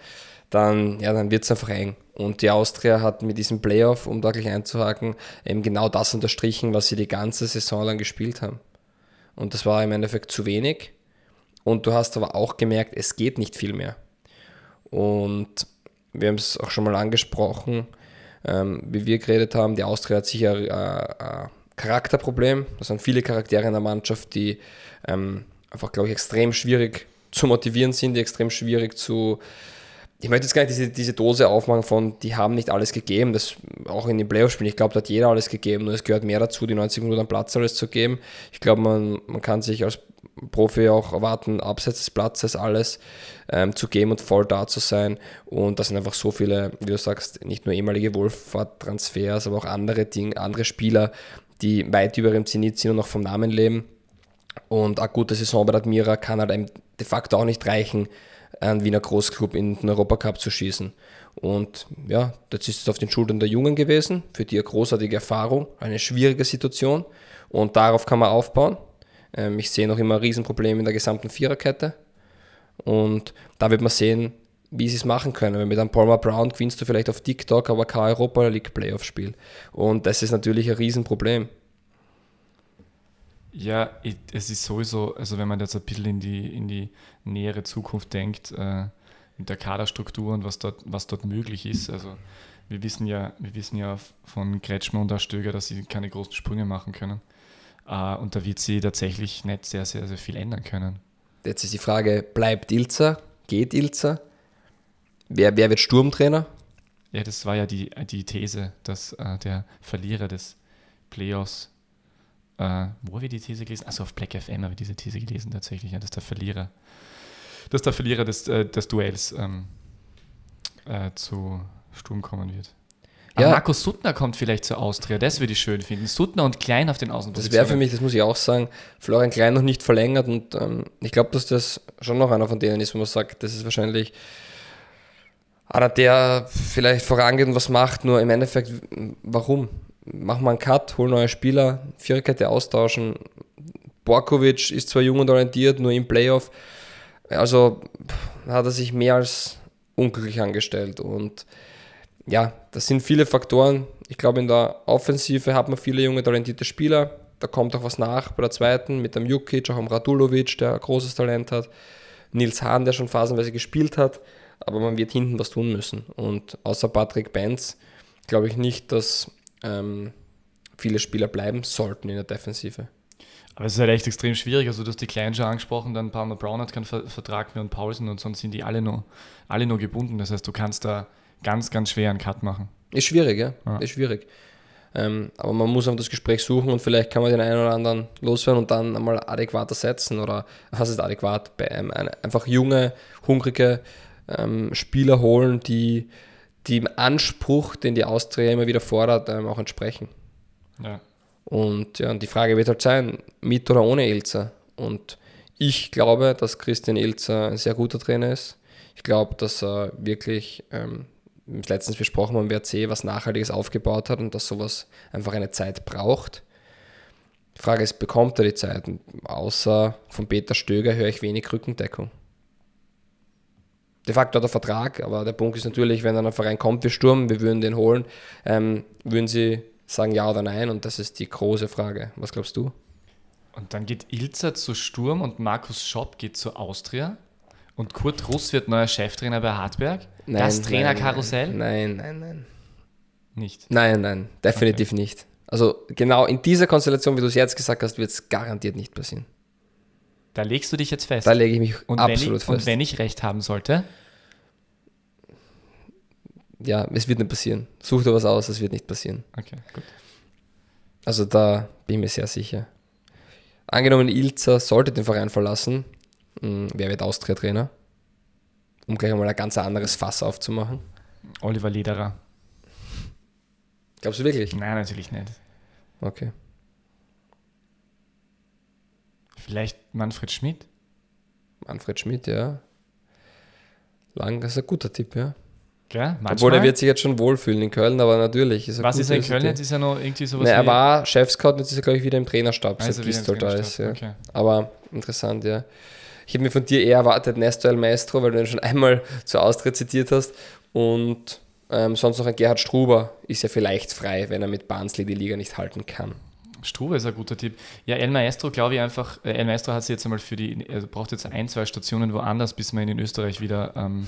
dann, ja, dann wird es einfach eng. Und die Austria hat mit diesem Playoff, um da gleich einzuhaken, eben genau das unterstrichen, was sie die ganze Saison lang gespielt haben. Und das war im Endeffekt zu wenig. Und du hast aber auch gemerkt, es geht nicht viel mehr. Und wir haben es auch schon mal angesprochen, ähm, wie wir geredet haben, die Austria hat sicher äh, ein Charakterproblem. Das sind viele Charaktere in der Mannschaft, die ähm, einfach, glaube ich, extrem schwierig zu motivieren sind, die extrem schwierig zu. Ich möchte jetzt gar nicht diese, diese Dose aufmachen von, die haben nicht alles gegeben, das auch in den Playoff-Spielen. Ich glaube, da hat jeder alles gegeben, nur es gehört mehr dazu, die 90 Minuten am Platz alles zu geben. Ich glaube, man, man kann sich als Profi auch erwarten, abseits des Platzes alles ähm, zu geben und voll da zu sein. Und das sind einfach so viele, wie du sagst, nicht nur ehemalige Wohlfahrt-Transfers, aber auch andere Dinge, andere Spieler, die weit über ihrem Zenit sind und noch vom Namen leben. Und eine gute Saison bei der Admira kann halt einem de facto auch nicht reichen, einen Wiener Großclub in den Europacup zu schießen. Und ja, das ist es auf den Schultern der Jungen gewesen, für die eine großartige Erfahrung, eine schwierige Situation. Und darauf kann man aufbauen. Ähm, ich sehe noch immer ein Riesenproblem in der gesamten Viererkette. Und da wird man sehen, wie sie es machen können. Weil mit einem Palmer Brown gewinnst du vielleicht auf TikTok, aber kein Europa League Playoff-Spiel. Und das ist natürlich ein Riesenproblem. Ja, es ist sowieso, also wenn man jetzt ein bisschen in die, in die nähere Zukunft denkt, äh, mit der Kaderstruktur und was dort, was dort möglich ist. Also wir wissen ja, wir wissen ja von Kretschmer und Stöger, dass sie keine großen Sprünge machen können. Äh, und da wird sie tatsächlich nicht sehr, sehr, sehr viel ändern können. Jetzt ist die Frage, bleibt Ilzer? Geht Ilzer? Wer, wer wird Sturmtrainer? Ja, das war ja die, die These, dass äh, der Verlierer des Playoffs, äh, wo habe ich die These gelesen? Also auf Black FM habe ich diese These gelesen tatsächlich, ja, dass der Verlierer, dass der Verlierer des, äh, des Duells ähm, äh, zu Sturm kommen wird. Aber Ja. Markus Suttner kommt vielleicht zur Austria, das würde ich schön finden. Suttner und Klein auf den Das Außenpositionen. wäre für mich, das muss ich auch sagen, Florian Klein noch nicht verlängert und ähm, ich glaube, dass das schon noch einer von denen ist, wo man sagt, das ist wahrscheinlich einer, der vielleicht vorangeht und was macht, nur im Endeffekt, warum? Machen wir einen Cut, holen neue Spieler, Viererkette austauschen. Borkovic ist zwar jung und orientiert, nur im Playoff. Also hat er sich mehr als unglücklich angestellt. Und ja, das sind viele Faktoren. Ich glaube, in der Offensive hat man viele junge, talentierte Spieler. Da kommt auch was nach bei der zweiten mit dem Jukic, auch am Radulovic, der großes Talent hat. Nils Hahn, der schon phasenweise gespielt hat. Aber man wird hinten was tun müssen. Und außer Patrick Benz glaube ich nicht, dass ähm, viele Spieler bleiben sollten in der Defensive. Aber es ist halt echt extrem schwierig. Also, du hast die Kleinen schon angesprochen, dann Palmer Brown hat keinen Vertrag mehr und Paulsen und sonst sind die alle nur, alle nur gebunden. Das heißt, du kannst da ganz, ganz schwer einen Cut machen. Ist schwierig, ja. ja. Ist schwierig. Ähm, aber man muss einfach das Gespräch suchen und vielleicht kann man den einen oder anderen loswerden und dann einmal adäquat ersetzen oder was ist adäquat? Bei einem, einfach junge, hungrige ähm, Spieler holen, die dem Anspruch, den die Austria immer wieder fordert, ähm, auch entsprechen. Ja. Und, ja, und die Frage wird halt sein, mit oder ohne Ilzer. Und ich glaube, dass Christian Ilzer ein sehr guter Trainer ist. Ich glaube, dass er wirklich, ähm, letztens besprochen beim WRC, was Nachhaltiges aufgebaut hat und dass sowas einfach eine Zeit braucht. Die Frage ist, bekommt er die Zeit? außer von Peter Stöger höre ich wenig Rückendeckung. De facto hat er Vertrag, aber der Punkt ist natürlich, wenn dann ein Verein kommt wie Sturm, wir würden den holen, ähm, würden sie sagen ja oder nein und das ist die große Frage. Was glaubst du? Und dann geht Ilzer zu Sturm und Markus Schopp geht zu Austria und Kurt Russ wird neuer Cheftrainer bei Hartberg. Nein, das Trainerkarussell? Nein, nein, nein. Nicht? Nein, nein, definitiv okay. nicht. Also genau in dieser Konstellation, wie du es jetzt gesagt hast, wird es garantiert nicht passieren. Da legst du dich jetzt fest. Da lege ich mich und absolut ich, fest. Und wenn ich recht haben sollte? ja, es wird nicht passieren. Such dir was aus, es wird nicht passieren. Okay, gut. Also da bin ich mir sehr sicher. Angenommen, Ilza sollte den Verein verlassen, hm, wer wird Austria-Trainer? Um gleich mal ein ganz anderes Fass aufzumachen. Oliver Lederer. Glaubst du wirklich? Nein, natürlich nicht. Okay. Vielleicht Manfred Schmidt? Manfred Schmidt, ja. Lang ist ein guter Tipp, ja. Gell? Obwohl er wird sich jetzt schon wohlfühlen in Köln, aber natürlich ist er Was ist er in Köln jetzt? Ist er noch irgendwie sowas? Nein, er war Chefscout, jetzt ist er, glaube ich, wieder im Trainerstab, also seit Gistol da ist. Ja. Okay. Aber interessant, ja. Ich hätte mir von dir eher erwartet, Nesto El Maestro, weil du ihn schon einmal zur Austria zitiert hast. Und ähm, sonst noch ein Gerhard Struber ist ja vielleicht frei, wenn er mit Barnsley die Liga nicht halten kann. Struve ist ein guter Tipp. Ja, El Maestro glaube ich einfach, äh, El Maestro hat sich jetzt einmal für die, er braucht jetzt ein, zwei Stationen woanders, bis man ihn in Österreich wieder ähm,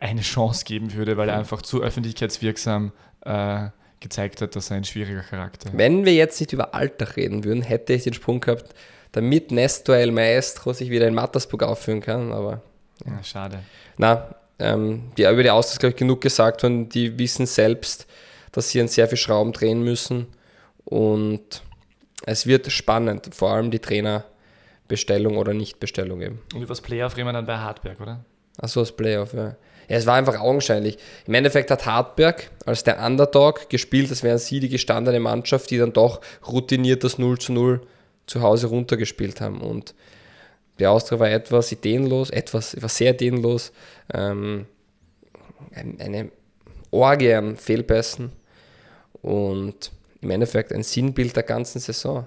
eine Chance geben würde, weil er einfach zu öffentlichkeitswirksam äh, gezeigt hat, dass er ein schwieriger Charakter ist. Wenn wir jetzt nicht über Alter reden würden, hätte ich den Sprung gehabt, damit Nestor El Maestro sich wieder in Mattersburg aufführen kann, aber. Ja. Ja, schade. Na, ähm, die, über die Austausch, glaube ich, genug gesagt worden. Die wissen selbst, dass sie an sehr viel Schrauben drehen müssen und es wird spannend, vor allem die Trainerbestellung oder Nichtbestellung eben. Und übers Playoff reden wir dann bei Hartberg, oder? Achso, das Playoff, ja. Ja, es war einfach augenscheinlich. Im Endeffekt hat Hartberg als der Underdog gespielt, als wären sie die gestandene Mannschaft, die dann doch routiniert das 0 zu 0 zu Hause runtergespielt haben. Und der Austria war etwas ideenlos, etwas, war sehr ideenlos. Ähm, eine Orgie an Fehlpässen und im Endeffekt ein Sinnbild der ganzen Saison.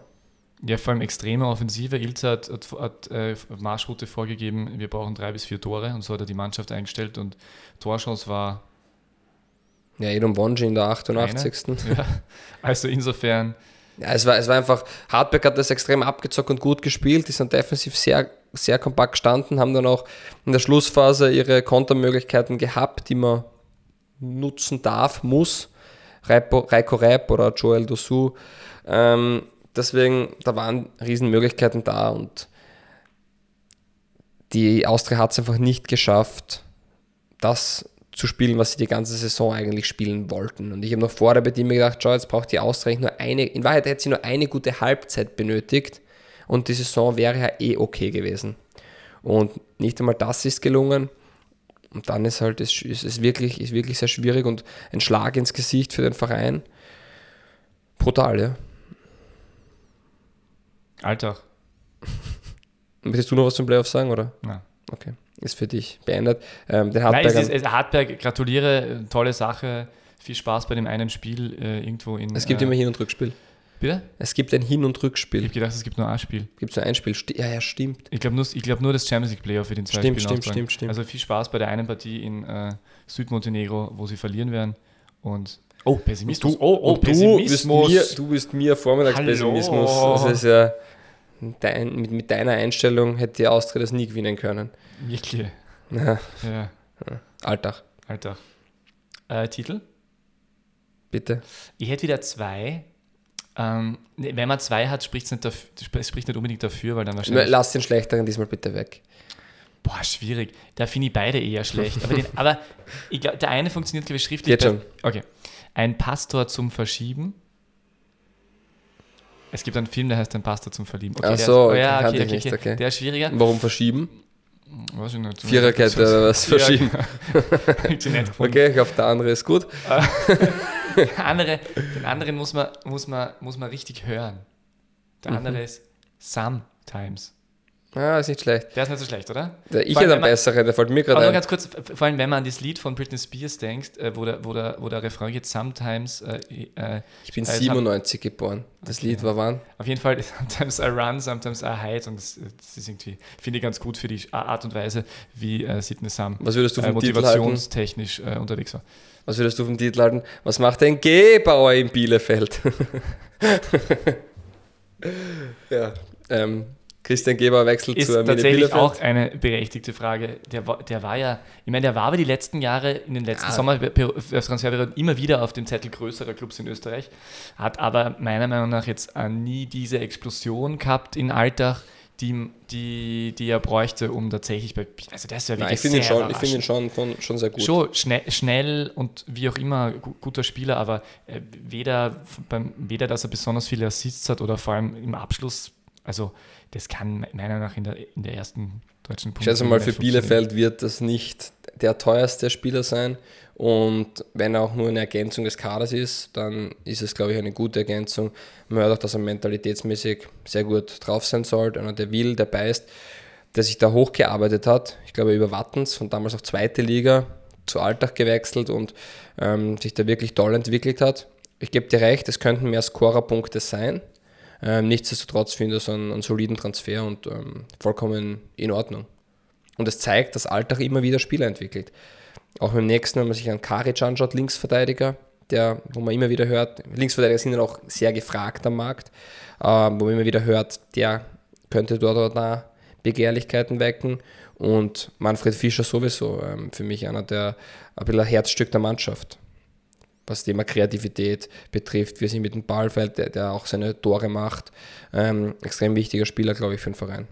Ja, vor allem extreme Offensive. Ilze hat, hat, hat äh, Marschroute vorgegeben, wir brauchen drei bis vier Tore und so hat er die Mannschaft eingestellt und Torschance war. Ja, Edom Bonji in der 88. Ja, also insofern. Ja, es war, es war einfach, Hartberg hat das extrem abgezockt und gut gespielt, die sind defensiv sehr, sehr kompakt gestanden, haben dann auch in der Schlussphase ihre Kontermöglichkeiten gehabt, die man nutzen darf, muss. Reiko Reip oder Joel Dosu. Ähm, deswegen, da waren Riesenmöglichkeiten da und die Austria hat es einfach nicht geschafft, das zu spielen, was sie die ganze Saison eigentlich spielen wollten. Und ich habe noch vor der Bedingung gedacht, schau, jetzt braucht die Austria nur eine, in Wahrheit hätte sie nur eine gute Halbzeit benötigt und die Saison wäre ja eh okay gewesen. Und nicht einmal das ist gelungen. Und dann ist halt, es ist, ist, wirklich, ist wirklich sehr schwierig und ein Schlag ins Gesicht für den Verein. Brutal, ja. Alltag. Möchtest du noch was zum Playoff sagen, oder? Nein. Okay, ist für dich beendet. Ähm, den Hartberg, Nein, es ist, Hartberg, gratuliere, tolle Sache. Viel Spaß bei dem einen Spiel äh, irgendwo in. Es gibt äh, immer Hin- und Rückspiel. Bitte? Es gibt ein Hin- und Ich Rückspiel. habe gedacht, es gibt nur ein Spiel. Gibt es nur ein Spiel? Sti ja, ja, stimmt. Ich glaube nur, ich glaub nur das Champions League Playoff für den zwei Stimmt, stimmt, stimmt, stimmt. Also viel Spaß bei der einen Partie in äh, Südmontenegro, wo sie verlieren werden. Und oh, Pessimismus. oh, oh, und du bist mir, du bist mir. Vormittagspessimismus. Das ist ja, dein, mit, mit deiner Einstellung hätte die Austria das nie gewinnen können. Wirklich. Ja, Ja, Alltag, Alter. Äh, Titel? bitte. Ich hätte wieder zwei. Ähm, nee, wenn man zwei hat, spricht es nicht, dafür- spricht nicht unbedingt dafür, weil dann wahrscheinlich. Lass den schlechteren diesmal bitte weg. Boah, schwierig. Da finde ich beide eher schlecht. Aber, den, aber ich glaub, der eine funktioniert, glaube ich, schriftlich. Jetzt schon. Okay. Ein Pastor zum Verschieben. Es gibt einen Film, der heißt Ein Pastor zum Verlieben. Okay, Ach der so, ist, oh, ja, okay, okay, nicht, okay. okay. Der ist schwieriger. Warum verschieben? Weiß ich nicht. Viererkette oder was verschieben? Ja, gefunden. Okay, ich hoffe, der andere ist gut. Der andere, den anderen muss man, muss, man, muss man richtig hören. Der andere Mhm. ist Sometimes. Ah, ist nicht schlecht. Der ist nicht so schlecht, oder? Der, ich hätte einen besseren, der fällt mir Aber gerade ein. ganz kurz, vor allem wenn man an das Lied von Britney Spears denkt, äh, wo, der, wo, der, wo der Refrain geht, Sometimes, äh, äh, Ich bin äh, 97 geboren. Das Okay. Lied war wann? auf jeden Fall, sometimes I run, sometimes I hide und das, das ist irgendwie, finde ich ganz gut für die Art und Weise, wie äh, Sidney Sam Was würdest du äh, vom halten? motivationstechnisch äh, unterwegs war. Was würdest du vom Titel halten? Was macht ein Gebauer in Bielefeld? ja, ähm, Christian Gebauer wechselt Ist zu Arminia tatsächlich Bielefeld. auch eine berechtigte Frage. Der, war- der war ja, ich meine, der war aber die letzten Jahre in den letzten Ja. Sommertransferperioden immer wieder auf dem Zettel größerer Clubs in Österreich, hat aber meiner Meinung nach jetzt äh, nie diese Explosion gehabt in Alltag, die, die, die er bräuchte, um tatsächlich bei, also das ist ja Nein, wirklich ich finde ihn, schon, ich find ihn schon, von, schon sehr gut. Schon schnell, schnell und wie auch immer gu guter Spieler, aber äh, weder, beim, weder, dass er besonders viele Assists hat oder vor allem im Abschluss, also das kann meiner Meinung nach in der, in der ersten deutschen Ich schätze mal, für. Bielefeld wird das nicht der teuerste Spieler sein. Und wenn er auch nur eine Ergänzung des Kaders ist, dann ist es, glaube ich, eine gute Ergänzung. Man hört auch, dass er mentalitätsmäßig sehr gut drauf sein soll. Einer, der will, der beißt, der sich da hochgearbeitet hat. Ich glaube, über Wattens, von damals auch zweite Liga, zu Alltag gewechselt und ähm, sich da wirklich toll entwickelt hat. Ich gebe dir recht, es könnten mehr Scorerpunkte sein. Ähm, nichtsdestotrotz finde ich es einen, einen soliden Transfer und ähm, vollkommen in Ordnung. Und es zeigt, dass Alltag immer wieder Spieler entwickelt. Auch beim nächsten, wenn man sich an Karic anschaut, Linksverteidiger, der, wo man immer wieder hört, Linksverteidiger sind dann auch sehr gefragt am Markt, ähm, wo man immer wieder hört, der könnte dort oder da Begehrlichkeiten wecken. Und Manfred Fischer sowieso ähm, für mich einer der ein bisschen Herzstück der Mannschaft was das Thema Kreativität betrifft, wie er sich mit dem Ball fällt, der, der auch seine Tore macht. Ähm, extrem wichtiger Spieler, glaube ich, für den Verein.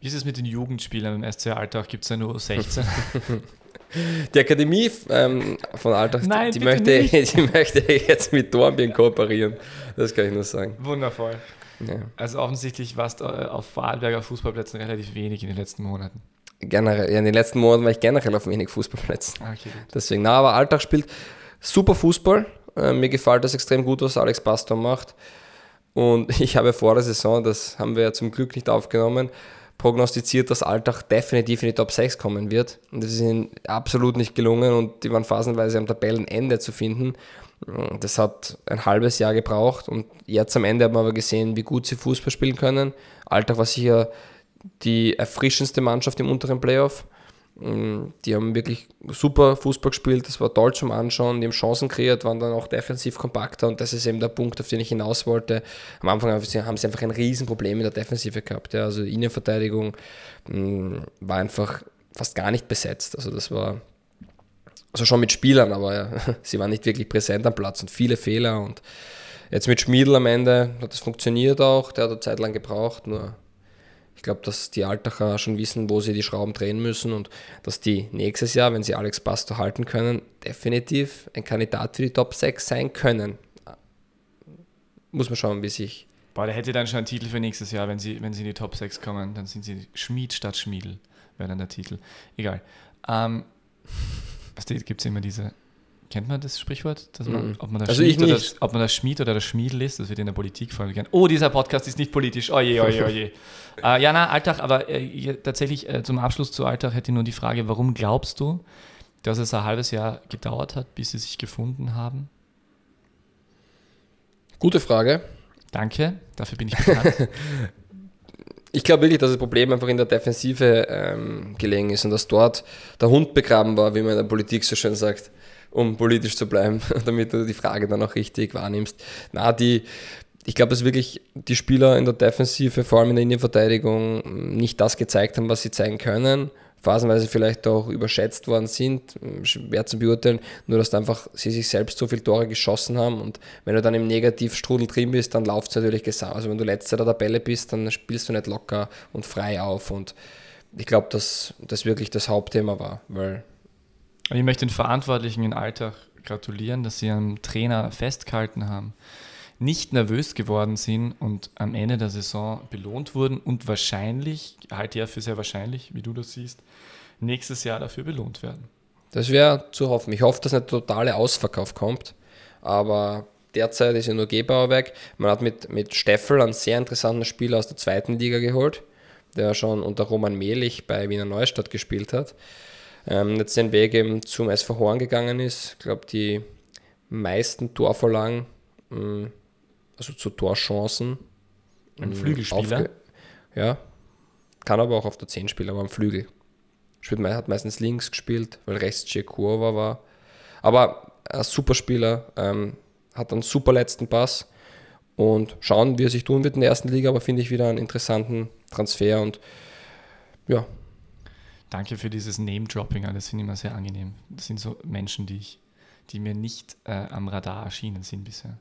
Wie ist es mit den Jugendspielern im SC Alltag? Gibt es ja nur 16? Die Akademie ähm, von Alltag, Nein, die, möchte, nicht. die möchte jetzt mit Dornbirn kooperieren. Das kann ich nur sagen. Wundervoll. Ja. Also offensichtlich warst du äh, auf Vorarlberger Fußballplätzen relativ wenig in den letzten Monaten. Generell, ja, in den letzten Monaten war ich generell auf wenig Fußballplätzen. Okay. Deswegen, na, aber Alltag spielt super Fußball. Äh, mir gefällt das extrem gut, was Alex Pastor macht. Und ich habe vor der Saison, das haben wir ja zum Glück nicht aufgenommen, prognostiziert, dass Alltag definitiv in die Top 6 kommen wird. Und das ist ihnen absolut nicht gelungen und die waren phasenweise am Tabellenende zu finden. Das hat ein halbes Jahr gebraucht und jetzt am Ende haben wir aber gesehen, wie gut sie Fußball spielen können. Alltag war sicher die erfrischendste Mannschaft im unteren Playoff. Mm, Die haben wirklich super Fußball gespielt, das war toll zum Anschauen, die haben Chancen kreiert, waren dann auch defensiv kompakter und das ist eben der Punkt, auf den ich hinaus wollte. Am Anfang haben sie haben sie einfach ein Riesenproblem in der Defensive gehabt. Ja. Also die Innenverteidigung mm, war einfach fast gar nicht besetzt. Also das war also schon mit Spielern, aber ja, sie waren nicht wirklich präsent am Platz und viele Fehler und jetzt mit Schmiedl am Ende hat das funktioniert auch, der hat eine Zeit lang gebraucht, nur ich glaube, dass die Altacher schon wissen, wo sie die Schrauben drehen müssen und dass die nächstes Jahr, wenn sie Alex Pastor halten können, definitiv ein Kandidat für die Top 6 sein können. Muss man schauen, wie sich. Boah, der hätte dann schon einen Titel für nächstes Jahr, wenn sie, wenn sie in die Top 6 kommen. Dann sind sie Schmied statt Schmiedel, wäre dann der Titel. Egal. Ähm, was gibt es immer diese. Kennt man das Sprichwort? Dass man, ob, man der Also Schmied oder, nicht. ob man der Schmied oder der Schmiedel ist, das wird in der Politik voll gern. Oh, dieser Podcast ist nicht politisch. Oje, oje, oje. äh, ja, na, Alltag, aber äh, tatsächlich äh, zum Abschluss zu Alltag hätte ich nur die Frage, warum glaubst du, dass es ein halbes Jahr gedauert hat, bis sie sich gefunden haben? Gute Frage. Danke, dafür bin ich bekannt. Ich glaube wirklich, dass das Problem einfach in der Defensive ähm, gelegen ist und dass dort der Hund begraben war, wie man in der Politik so schön sagt, um politisch zu bleiben, damit du die Frage dann auch richtig wahrnimmst. Na, die, ich glaube, dass wirklich die Spieler in der Defensive, vor allem in der Innenverteidigung, nicht das gezeigt haben, was sie zeigen können phasenweise vielleicht auch überschätzt worden sind, schwer zu beurteilen, nur dass einfach sie sich selbst so viele Tore geschossen haben und wenn du dann im Negativstrudel drin bist, dann läuft es natürlich gesau. Also wenn du letzter der Tabelle bist, dann spielst du nicht locker und frei auf und ich glaube, dass das wirklich das Hauptthema war, weil ich möchte den Verantwortlichen in Alltag gratulieren, dass sie am Trainer festgehalten haben nicht nervös geworden sind und am Ende der Saison belohnt wurden und wahrscheinlich, halte ja für sehr wahrscheinlich, wie du das siehst, nächstes Jahr dafür belohnt werden. Das wäre zu hoffen. Ich hoffe, dass ein totale Ausverkauf kommt, aber derzeit ist ja nur Gebauerwerk. Man hat mit, mit Steffel einen sehr interessanten Spieler aus der zweiten Liga geholt, der schon unter Roman Mehlich bei Wiener Neustadt gespielt hat. Ähm, jetzt den Weg eben zum SV Horn gegangen ist. Ich glaube, die meisten Torvorlagen mh, also zu Torchancen. Ein mm, Flügelspieler? Ja, kann aber auch auf der 10 spielen, aber am Flügel. Spielt, hat meistens links gespielt, weil rechts Kurva war. Aber ein super Spieler, ähm, hat einen super letzten Pass und schauen, wie er sich tun wird in der ersten Liga, aber finde ich wieder einen interessanten Transfer und ja. Danke für dieses Name-Dropping, das finde ich immer sehr angenehm. Das sind so Menschen, die, ich, die mir nicht äh, am Radar erschienen sind bisher.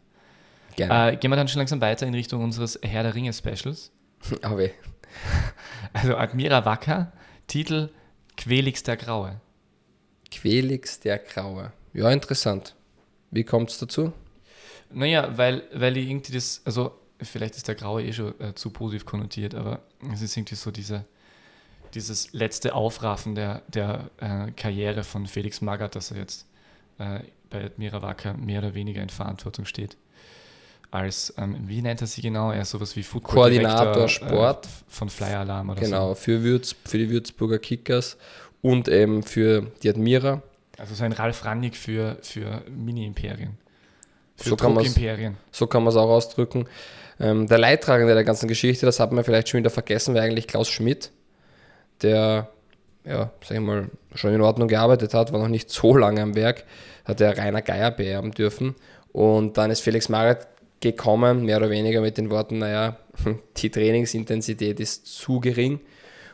Gerne. Äh, gehen wir dann schon langsam weiter in Richtung unseres Herr der Ringe Specials. Aber. Also Admira Wacker, Titel Quelix der Graue. Quelix der Graue. Ja, interessant. Wie kommt es dazu? Naja, weil, weil ich irgendwie das, also vielleicht ist der Graue eh schon äh, zu positiv konnotiert, aber es ist irgendwie so diese, dieses letzte Aufraffen der, der äh, Karriere von Felix Magath, dass er jetzt äh, bei Admira Wacker mehr oder weniger in Verantwortung steht als, ähm, wie nennt er sie genau? Er ist sowas wie Football Koordinator Sport. Äh, von Flyer Alarm oder genau, so. für, Würz, für die Würzburger Kickers und eben für die Admira. Also so ein Ralf Rannig für, für Mini-Imperien. Für so Druckimperien. So kann man es auch ausdrücken. Ähm, der Leidtragende der ganzen Geschichte, das hat man vielleicht schon wieder vergessen, war eigentlich Klaus Schmidt, der, ja, sag ich mal, schon in Ordnung gearbeitet hat, war noch nicht so lange am Werk, hat der Rainer Geier beerben dürfen. Und dann ist Felix Maret gekommen, mehr oder weniger mit den Worten, naja, die Trainingsintensität ist zu gering.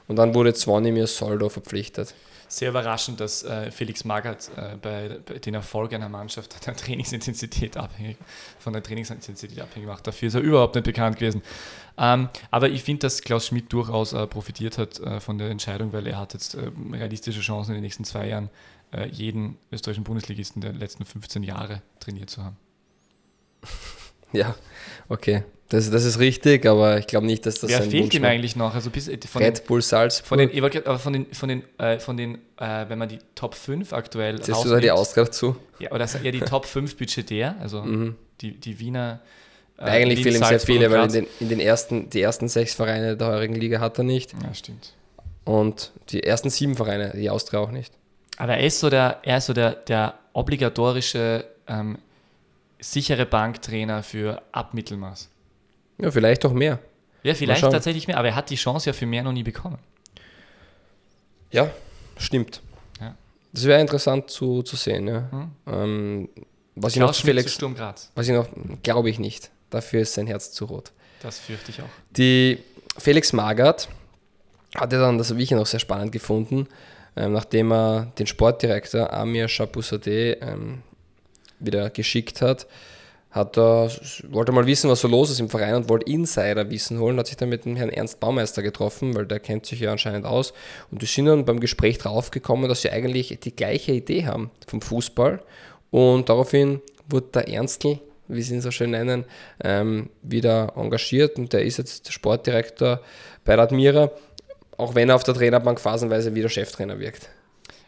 Und dann wurde Zvonimir Soldo verpflichtet. Sehr überraschend, dass äh, Felix Magath äh, bei, bei, den Erfolgen einer Mannschaft der Trainingsintensität abhängig, von der Trainingsintensität abhängig macht. Dafür ist er überhaupt nicht bekannt gewesen. Ähm, aber ich finde, dass Klaus Schmidt durchaus äh, profitiert hat äh, von der Entscheidung, weil er hat jetzt äh, realistische Chancen in den nächsten zwei Jahren, äh, jeden österreichischen Bundesligisten der letzten 15 Jahre trainiert zu haben. Ja, okay. Das, das ist richtig, aber ich glaube nicht, dass das Wer fehlt Wunsch ihm eigentlich noch? Also bis, äh, von Red Bull Salzburg. Von den, aber von den, von den, äh, von den äh, wenn man die Top 5 aktuell Siehst du da die Ausgabe zu? Ja, oder ja die Top 5 budgetär, also mhm. die, die Wiener. Äh, Eigentlich fehlen ihm sehr viele, weil in den, in den ersten, die ersten sechs Vereine der heurigen Liga hat er nicht. Ja, stimmt. Und die ersten sieben Vereine, die Austria auch nicht. Aber er ist so der, er ist so der, der obligatorische ähm, sichere Banktrainer für Abmittelmaß. Ja, vielleicht auch mehr. Ja, vielleicht tatsächlich mehr, aber er hat die Chance ja für mehr noch nie bekommen. Ja, stimmt. Ja. Das wäre interessant zu, zu sehen. Ja. Hm. Ähm, was, ich noch Felix, was ich noch, glaube ich nicht. Dafür ist sein Herz zu rot. Das fürchte ich auch. Die Felix Magath hatte dann, das habe ich noch sehr spannend gefunden, ähm, nachdem er den Sportdirektor Amir Chapousade ähm, wieder geschickt hat, hat er, wollte mal wissen, was so los ist im Verein und wollte Insider-Wissen holen, hat sich dann mit dem Herrn Ernst Baumeister getroffen, weil der kennt sich ja anscheinend aus. Und die sind dann beim Gespräch draufgekommen, dass sie eigentlich die gleiche Idee haben vom Fußball. Und daraufhin wurde der Ernstl, wie sie ihn so schön nennen, ähm, wieder engagiert und der ist jetzt Sportdirektor bei der Admira, auch wenn er auf der Trainerbank phasenweise wieder Cheftrainer wirkt.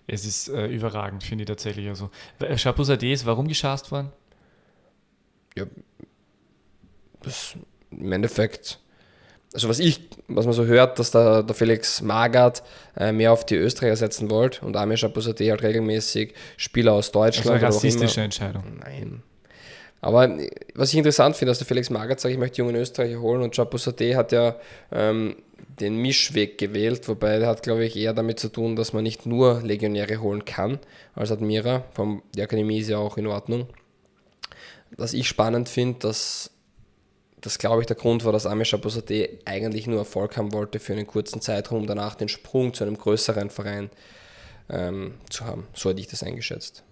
Es ist äh, überragend, finde ich tatsächlich. Also, Chapeau ist warum geschast worden? Ja, das im Endeffekt, also was ich, was man so hört, dass der, der Felix Magath äh, mehr auf die Österreicher setzen wollte und Amir Chapousade halt regelmäßig Spieler aus Deutschland. Das war eine rassistische Entscheidung. Nein. Aber was ich interessant finde, dass der Felix Magath sagt, ich möchte jungen Österreicher holen und Chapusate hat ja ähm, den Mischweg gewählt, wobei der hat, glaube ich, eher damit zu tun, dass man nicht nur Legionäre holen kann als Admira. Vom, die Akademie ist ja auch in Ordnung. Was ich spannend finde, dass das, glaube ich, der Grund war, dass Amish Abusate eigentlich nur Erfolg haben wollte für einen kurzen Zeitraum, danach den Sprung zu einem größeren Verein ähm, zu haben. So hätte ich das eingeschätzt.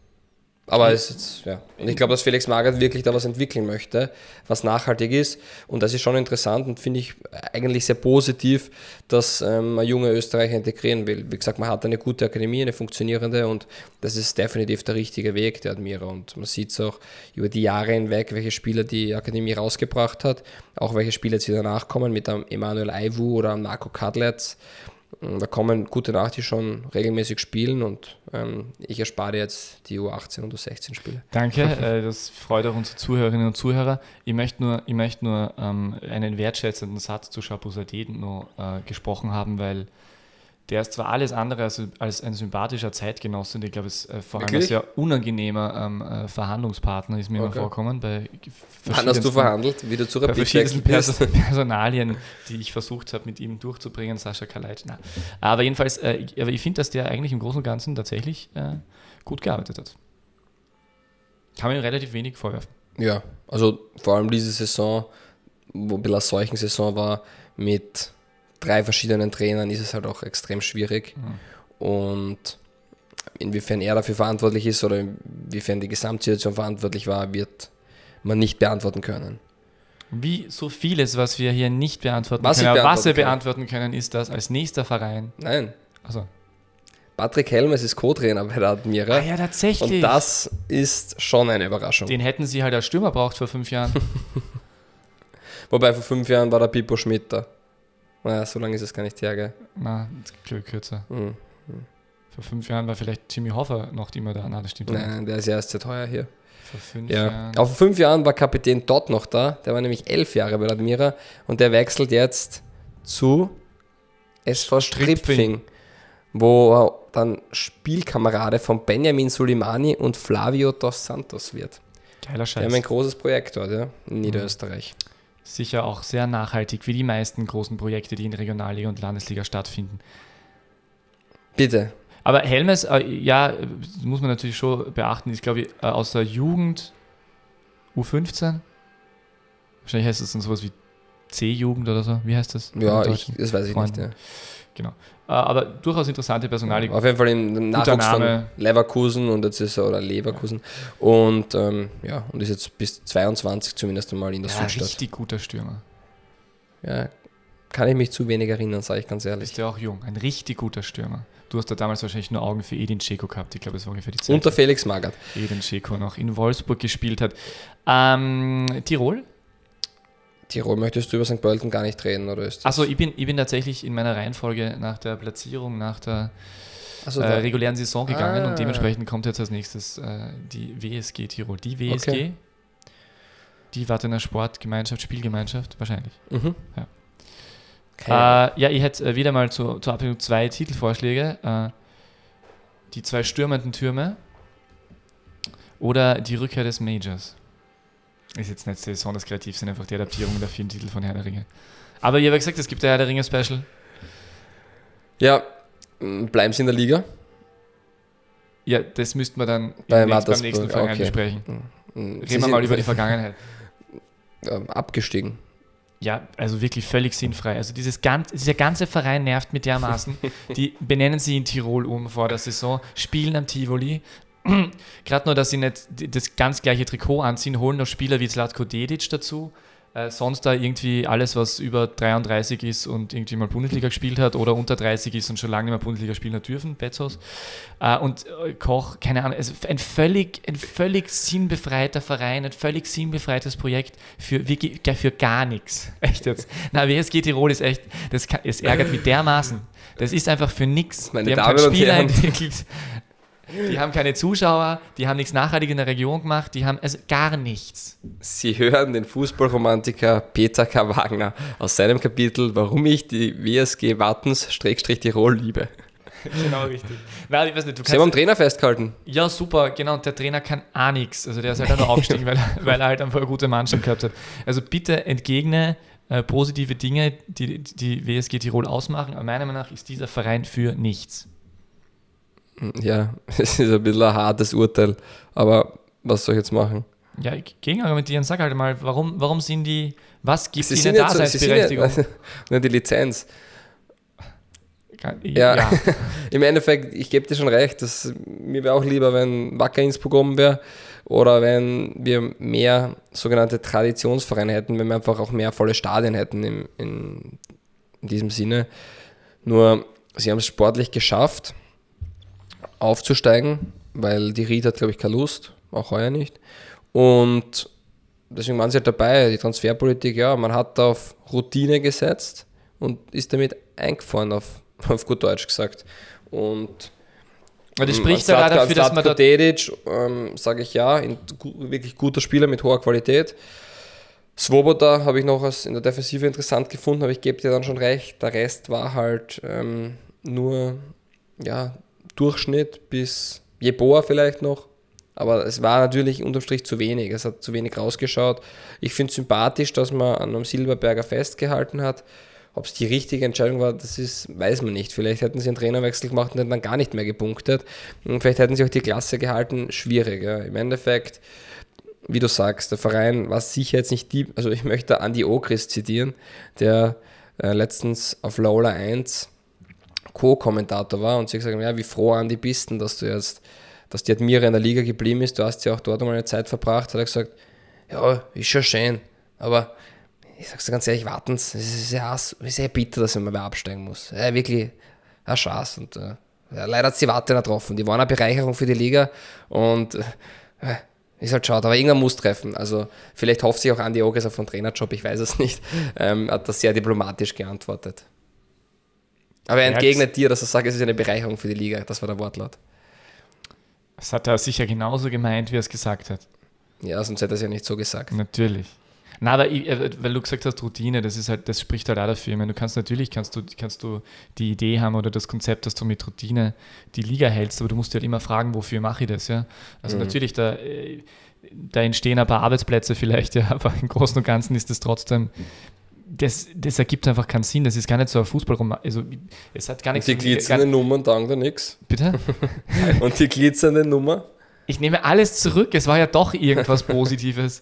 Aber es ist, ja. Und ich glaube, dass Felix Magath wirklich da was entwickeln möchte, was nachhaltig ist. Und das ist schon interessant und finde ich eigentlich sehr positiv, dass ähm, ein junger Österreicher integrieren will. Wie gesagt, man hat eine gute Akademie, eine funktionierende und das ist definitiv der richtige Weg, der Admira. Und man sieht es auch über die Jahre hinweg, welche Spieler die Akademie rausgebracht hat, auch welche Spieler jetzt wieder nachkommen mit einem Emanuel Aivu oder einem Marco Kadletz. Da kommen gute nach, die schon regelmäßig spielen und ähm, ich erspare jetzt die U18 und U16 Spiele. Danke, äh, das freut auch unsere Zuhörerinnen und Zuhörer. Ich möchte nur, ich möchte nur ähm, einen wertschätzenden Satz zu Chapousade noch äh, gesprochen haben, weil der ist zwar alles andere als, als ein sympathischer Zeitgenosse, und ich glaube, es ist äh, vor allem ein sehr unangenehmer ähm, äh, Verhandlungspartner ist mir okay. immer vorkommen. Bei Wann hast du verhandelt? Wieder zu Rapid Bei verschiedensten Pers Personalien, die ich versucht habe, mit ihm durchzubringen, Sascha Kalajc. Aber jedenfalls, äh, ich, aber ich finde, dass der eigentlich im Großen und Ganzen tatsächlich äh, gut gearbeitet hat. Kann man ihm relativ wenig vorwerfen. Ja, also vor allem diese Saison, wo ein bisschen solchen Saison war, mit drei verschiedenen Trainern ist es halt auch extrem schwierig. Mhm. Und inwiefern er dafür verantwortlich ist oder inwiefern die Gesamtsituation verantwortlich war, wird man nicht beantworten können. Wie so vieles, was wir hier nicht beantworten was können, beantworten was wir beantworten können, ist das als nächster Verein. Nein. Also. Patrick Helmes ist Co-Trainer bei der Admira. Ah ja, tatsächlich. Und das ist schon eine Überraschung. Den hätten sie halt als Stürmer braucht vor fünf Jahren. Wobei vor fünf Jahren war der Pippo Schmidt da. Naja, so lange ist es gar nicht her, gell? Na, glaube kürzer. Mhm. Vor fünf Jahren war vielleicht Jimmy Hoffer noch immer da. Na, das stimmt Nein, der ist ja erst sehr teuer hier. Vor fünf ja. Jahren. Auf fünf Jahren war Kapitän Todd noch da. Der war nämlich elf Jahre bei Admira und der wechselt jetzt zu SV Stripfing, wo dann Spielkamerade von Benjamin Solimani und Flavio dos Santos wird. Geiler Scheiß. Wir haben ein großes Projekt dort, ja, in Niederösterreich. Mhm sicher auch sehr nachhaltig wie die meisten großen Projekte, die in Regionalliga und Landesliga stattfinden. Bitte. Aber Helmes, äh, ja, muss man natürlich schon beachten, ist, glaube ich, äh, aus der Jugend U15. Wahrscheinlich heißt es dann sowas wie C-Jugend oder so. Wie heißt das? Ja, ich, das weiß ich Freunden. nicht. Ja. Genau. Äh, aber durchaus interessante Personalie. Auf jeden Fall im Nachwuchs von Leverkusen und jetzt ist er, oder Leverkusen. Und ähm, ja, und ist jetzt bis 22 zumindest einmal in der ja, Südstadt. richtig guter Stürmer. Ja, kann ich mich zu wenig erinnern, sage ich ganz ehrlich. Ist ja auch jung, ein richtig guter Stürmer. Du hast da damals wahrscheinlich nur Augen für Edin Dzeko gehabt. Ich glaube, es war ungefähr die Zeit. Unter Felix Magath. Edin Dzeko noch in Wolfsburg gespielt hat. Ähm, Tirol? Tirol möchtest du über St. Pölten gar nicht reden, oder ist das? Also ich bin, ich bin tatsächlich in meiner Reihenfolge nach der Platzierung, nach der so, äh, regulären Saison gegangen ah. und dementsprechend kommt jetzt als nächstes äh, die WSG Tirol. Die WSG, okay. die Wartener Sportgemeinschaft, Spielgemeinschaft, wahrscheinlich. Mhm. Ja. Äh, ja, ich hätte äh, wieder mal zu, zur Abwechslung zwei Titelvorschläge. Äh, die zwei stürmenden Türme oder die Rückkehr des Majors. Ist jetzt nicht besonders kreativ, sind einfach die Adaptierungen der vielen Titel von Herr der Ringe. Aber ich habe gesagt, es gibt ein Herr der Ringe Special. Ja, bleiben Sie in der Liga? Ja, das müssten wir dann Bei beim nächsten Verein okay. besprechen. Reden wir mal über die Vergangenheit. Abgestiegen. Ja, also wirklich völlig sinnfrei. Also dieses ganz, dieser ganze Verein nervt mit dermaßen. Die benennen sie in Tirol um vor der Saison, spielen am Tivoli, Gerade nur, dass sie nicht das ganz gleiche Trikot anziehen, holen noch Spieler wie Zlatko Dedic dazu. Äh, sonst da irgendwie alles, was über 33 ist und irgendwie mal Bundesliga gespielt hat oder unter 30 ist und schon lange nicht mehr Bundesliga spielen hat dürfen, Betzos. Äh, und äh, Koch, keine Ahnung, also ein völlig, ein völlig sinnbefreiter Verein, ein völlig sinnbefreites Projekt für, für gar nichts. Echt jetzt. Na, WSG Tirol ist echt, das, kann, es ärgert mich dermaßen. Das ist einfach für nichts. Meine Die haben Damen Spieler entwickelt. Die haben keine Zuschauer, die haben nichts nachhaltig in der Region gemacht, die haben also gar nichts. Sie hören den Fußballromantiker Peter K. Wagner aus seinem Kapitel Warum ich die WSG Wattens-Tirol liebe. genau richtig. Nein, ich weiß nicht, du Sie haben am Trainer festgehalten. ja, super, genau. Und der Trainer kann auch nichts. Also der ist halt auch nur aufgestiegen, weil, er- weil er halt einfach eine gute Mannschaft gehabt hat. Also bitte entgegne äh, positive Dinge, die die WSG Tirol ausmachen. Aber meiner Meinung nach ist dieser Verein für nichts. Ja, es ist ein bisschen ein hartes Urteil. Aber was soll ich jetzt machen? Ja, gegenargumentieren, sag halt mal, warum, warum sind die, was gibt Sie ihnen ja, so, Daseinsberechtigung? ja nur die Lizenz. ja. Ja. Im Endeffekt, ich gebe dir schon recht, dass mir wäre auch lieber, wenn Wacker Innsbruck oben wäre oder wenn wir mehr sogenannte Traditionsvereine hätten, wenn wir einfach auch mehr volle Stadien hätten im, in, in diesem Sinne. Nur, sie haben es sportlich geschafft, aufzusteigen, weil die Ried hat, glaube ich, keine Lust, auch heuer nicht. Und deswegen waren sie halt dabei, die Transferpolitik, ja, man hat auf Routine gesetzt und ist damit eingefahren, auf, auf gut Deutsch gesagt. Und Aber das spricht ja dafür, dass man Dedic, ähm, sage ich ja, ein wirklich guter Spieler mit hoher Qualität. Svoboda habe ich noch als in der Defensive interessant gefunden, aber ich gebe dir dann schon recht. Der Rest war halt ähm, nur ja, Durchschnitt bis Jeboa vielleicht noch. Aber es war natürlich unterm Strich zu wenig. Es hat zu wenig rausgeschaut. Ich finde es sympathisch, dass man an einem Silberberger festgehalten hat. Ob es die richtige Entscheidung war, das ist, weiß man nicht. Vielleicht hätten sie einen Trainerwechsel gemacht und hätten dann gar nicht mehr gepunktet. Und vielleicht hätten sie auch die Klasse gehalten. Schwierig. Ja. Im Endeffekt, wie du sagst, der Verein war sicher jetzt nicht die. Also ich möchte Andi Okris zitieren, der äh, letztens auf Lola 1 Co-Kommentator war und sie gesagt ja, wie froh Andi bist denn, dass du jetzt, dass die Admira in der Liga geblieben ist, du hast ja auch dort mal eine Zeit verbracht, hat er gesagt, ja, ist schon schön, aber ich sag's dir ganz ehrlich, warten Sie, es ist ja es ist sehr bitter, dass man mal absteigen muss. Ja, wirklich, ein Schatz. Und äh, ja, leider hat es die Warte getroffen. Die waren eine Bereicherung für die Liga und äh, ist halt schade, aber irgendwann muss treffen. Also vielleicht hofft sich auch Andi Ogres auf einen Trainerjob, ich weiß es nicht. Ähm, hat das sehr diplomatisch geantwortet. Aber er entgegnet dir, dass er sagt, es ist eine Bereicherung für die Liga. Das war der Wortlaut. Das hat er sicher genauso gemeint, wie er es gesagt hat. Ja, sonst hätte er es ja nicht so gesagt. Natürlich. Na, aber äh, weil du gesagt hast, Routine, das ist halt, das spricht halt auch dafür. Ich meine, du kannst natürlich, kannst du, kannst du die Idee haben oder das Konzept, dass du mit Routine die Liga hältst, aber du musst dir halt immer fragen, wofür mache ich das, ja? Also natürlich, da, äh, da entstehen ein paar Arbeitsplätze vielleicht, ja, aber im Großen und Ganzen ist das trotzdem, das, das ergibt einfach keinen Sinn. Das ist gar nicht so ein Fußballroman. Also es hat gar nichts Die gar, glitzernden Nummern taugen da nichts. Bitte? Und die glitzernden Nummer? Ich nehme alles zurück. Es war ja doch irgendwas Positives.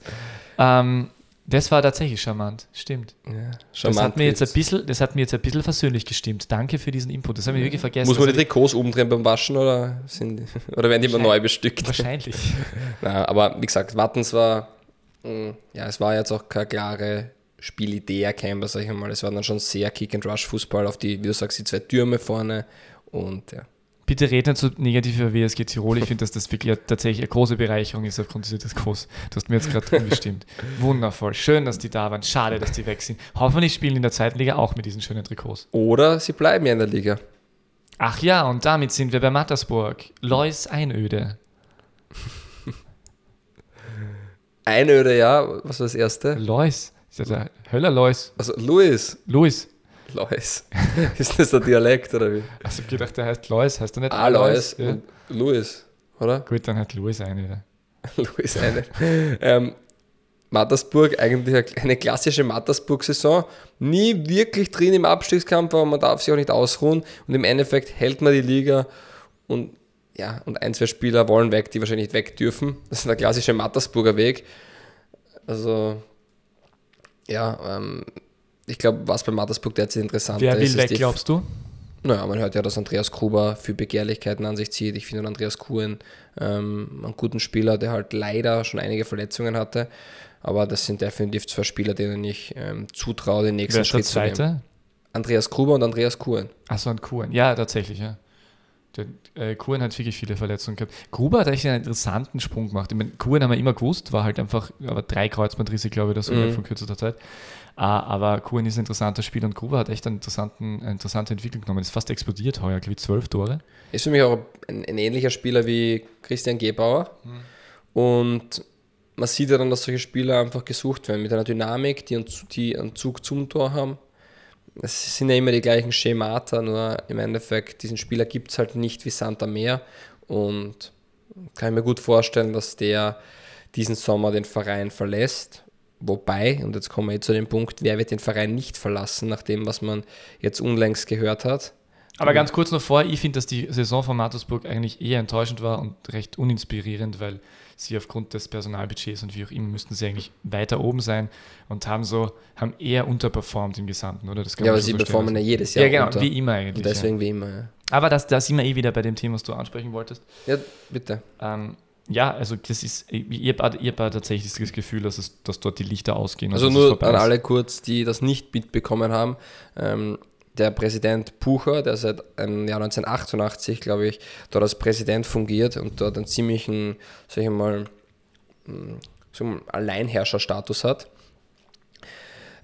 ähm, das war tatsächlich charmant. Stimmt. Ja, Das hat, mir jetzt ein bisschen, das hat mir jetzt ein bisschen versöhnlich gestimmt. Danke für diesen Input. Das habe ich wirklich vergessen. Muss man die Also, Trikots umdrehen beim Waschen oder, sind, oder werden die immer neu bestückt? wahrscheinlich. Na, aber wie gesagt, Wattens war, mh, ja, es war jetzt auch keine klare Spielidee erkennbar, sag ich mal. Es war dann schon sehr Kick-and-Rush-Fußball auf die, wie du sagst, die zwei Türme vorne und ja. Bitte red nicht so negativ über WSG Tirol. Ich finde, dass das wirklich tatsächlich eine große Bereicherung ist aufgrund dieses Trikots. Du hast mir jetzt gerade umgestimmt. Wundervoll. Schön, dass die da waren. Schade, dass die weg sind. Hoffentlich spielen in der zweiten Liga auch mit diesen schönen Trikots. Oder sie bleiben ja in der Liga. Ach ja, und damit sind wir bei Mattersburg. Lois Einöde. Einöde, ja, was war das erste? Lois. Ist das der Höller Lois? Also Luis. Luis. Lois. Ist das der Dialekt oder wie? Also ich gedacht, der heißt Lois. Heißt er nicht Alois Ja. und Luis, oder? Gut, dann hat Luis Einöde. Luis eine. ähm, Mattersburg, eigentlich eine- eine klassische Mattersburg-Saison. Nie wirklich drin im Abstiegskampf, aber man darf sich auch nicht ausruhen. Und im Endeffekt hält man die Liga und ja, und ein, zwei Spieler wollen weg, die wahrscheinlich nicht weg dürfen. Das ist der klassische Mattersburger Weg. Also, ja, ähm, ich glaube, was bei Mattersburg derzeit interessant Wer ist, will ist weg, glaubst du? naja, man hört ja, dass Andreas Gruber für Begehrlichkeiten an sich zieht. Ich finde Andreas Kuhn ähm, einen guten Spieler, der halt leider schon einige Verletzungen hatte. Aber das sind definitiv zwei Spieler, denen ich ähm, zutraue, den nächsten Wer ist der Schritt zu nehmen. Zweite? Andreas Gruber und Andreas Kuhn. Achso, ein Kuhn. Ja, tatsächlich, ja. Der, äh, Kuhn hat wirklich viele Verletzungen gehabt. Gruber hat eigentlich einen interessanten Sprung gemacht. Ich meine, Kuhn haben wir immer gewusst, war halt einfach aber drei Kreuzbandrisse, glaube ich, oder so Mhm. von kürzester Zeit. Ah, aber Kuhn ist ein interessanter Spieler und Gruber hat echt eine interessante Entwicklung genommen. Ist fast explodiert heuer, glaube ich, zwölf Tore. Ist für mich auch ein, ein ähnlicher Spieler wie Christian Gebauer. Und man sieht ja dann, dass solche Spieler einfach gesucht werden mit einer Dynamik, die einen, die einen Zug zum Tor haben. Es sind ja immer die gleichen Schemata, nur im Endeffekt, diesen Spieler gibt es halt nicht wie Santa Meer und kann ich mir gut vorstellen, dass der diesen Sommer den Verein verlässt. Wobei, und jetzt kommen wir zu dem Punkt, wer wird den Verein nicht verlassen, nach dem, was man jetzt unlängst gehört hat. Aber ganz kurz noch vor, ich finde, dass die Saison von Mattersburg eigentlich eher enttäuschend war und recht uninspirierend, weil sie aufgrund des Personalbudgets und wie auch immer müssten sie eigentlich weiter oben sein und haben so, haben eher unterperformt im Gesamten, oder? ja, aber sie so performen ja jedes Jahr. Ja, genau, unter. wie immer eigentlich. Und deswegen ja. wie immer, ja. Aber da das sind wir eh wieder bei dem Thema, was du ansprechen wolltest. Ja, bitte. Ähm, ja, also das ist, ihr habt, ihr habt tatsächlich das Gefühl, dass, es, dass dort die Lichter ausgehen. Also nur an alle kurz, die das nicht mitbekommen haben. Ähm, der Präsident Pucher, der seit ähm, Jahr 1988, glaube ich, dort als Präsident fungiert und dort einen ziemlichen, sag ich mal, so einen Alleinherrscherstatus hat,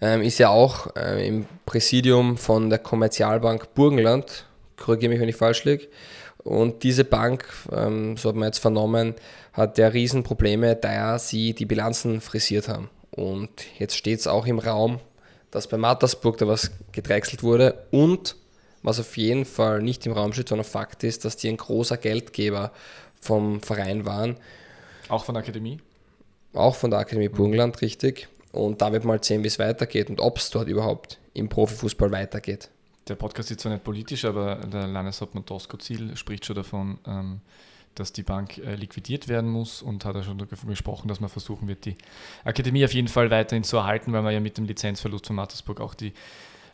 ähm, ist ja auch äh, im Präsidium von der Kommerzialbank Burgenland, korrigiere mich, wenn ich falsch liege. Und diese Bank, ähm, so hat man jetzt vernommen, hat ja Riesenprobleme, da sie die Bilanzen frisiert haben. Und jetzt steht es auch im Raum, dass bei Mattersburg da was gedrechselt wurde und was auf jeden Fall nicht im Raum steht, sondern Fakt ist, dass die ein großer Geldgeber vom Verein waren. Auch von der Akademie? Auch von der Akademie Burgenland, richtig. Und da wird mal sehen, wie es weitergeht und ob es dort überhaupt im Profifußball weitergeht. Der Podcast ist zwar nicht politisch, aber der Landeshauptmann Tosco Ziel spricht schon davon, ähm, dass die Bank äh, liquidiert werden muss und hat er schon davon gesprochen, dass man versuchen wird, die Akademie auf jeden Fall weiterhin zu erhalten, weil man ja mit dem Lizenzverlust von Mattersburg auch die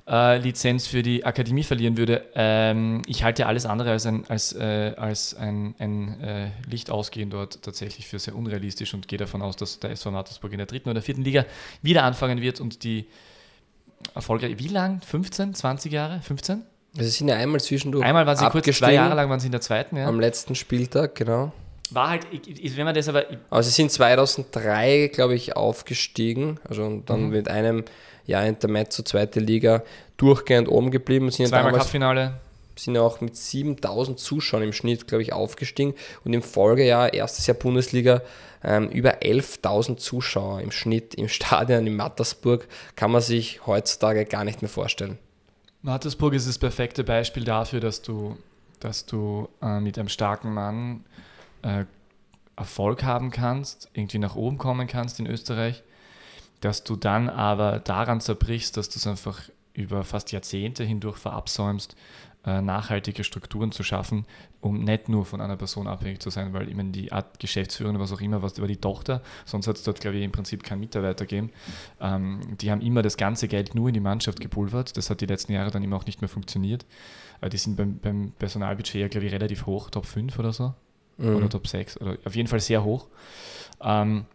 äh, Lizenz für die Akademie verlieren würde. Ähm, ich halte alles andere als ein, als, äh, als ein, ein äh, Licht ausgehen dort tatsächlich für sehr unrealistisch und gehe davon aus, dass der SV Mattersburg in der dritten oder vierten Liga wieder anfangen wird und die erfolgreich, wie lang? 15, 20 Jahre? 15? Also sind ja einmal zwischendurch. Einmal waren sie kurz, zwei Jahre lang waren sie in der zweiten, ja. Am letzten Spieltag, genau. War halt, wenn man das aber. Aber sie sind 2003, glaube ich, aufgestiegen. Also dann mhm. mit einem Jahr Intermezzo, zweite Liga, durchgehend oben geblieben. Sind Zweimal Cupfinale. Sind ja auch mit 7000 Zuschauern im Schnitt, glaube ich, aufgestiegen. Und im Folgejahr, erstes Jahr Bundesliga, ähm, über 11.000 Zuschauer im Schnitt im Stadion in Mattersburg. Kann man sich heutzutage gar nicht mehr vorstellen. Mattersburg ist das perfekte Beispiel dafür, dass du, dass du äh, mit einem starken Mann äh, Erfolg haben kannst, irgendwie nach oben kommen kannst in Österreich, dass du dann aber daran zerbrichst, dass du es einfach über fast Jahrzehnte hindurch verabsäumst, nachhaltige Strukturen zu schaffen, um nicht nur von einer Person abhängig zu sein, weil eben die Art Geschäftsführung, was auch immer, was über die Tochter, sonst hat es dort, glaube ich, im Prinzip keinen Mitarbeiter gegeben. Ähm, die haben immer das ganze Geld nur in die Mannschaft gepulvert. Das hat die letzten Jahre dann immer auch nicht mehr funktioniert. Äh, die sind beim, beim Personalbudget ja, glaube ich, relativ hoch, Top 5 oder so. Mhm. Oder Top 6, oder auf jeden Fall sehr hoch. Ähm,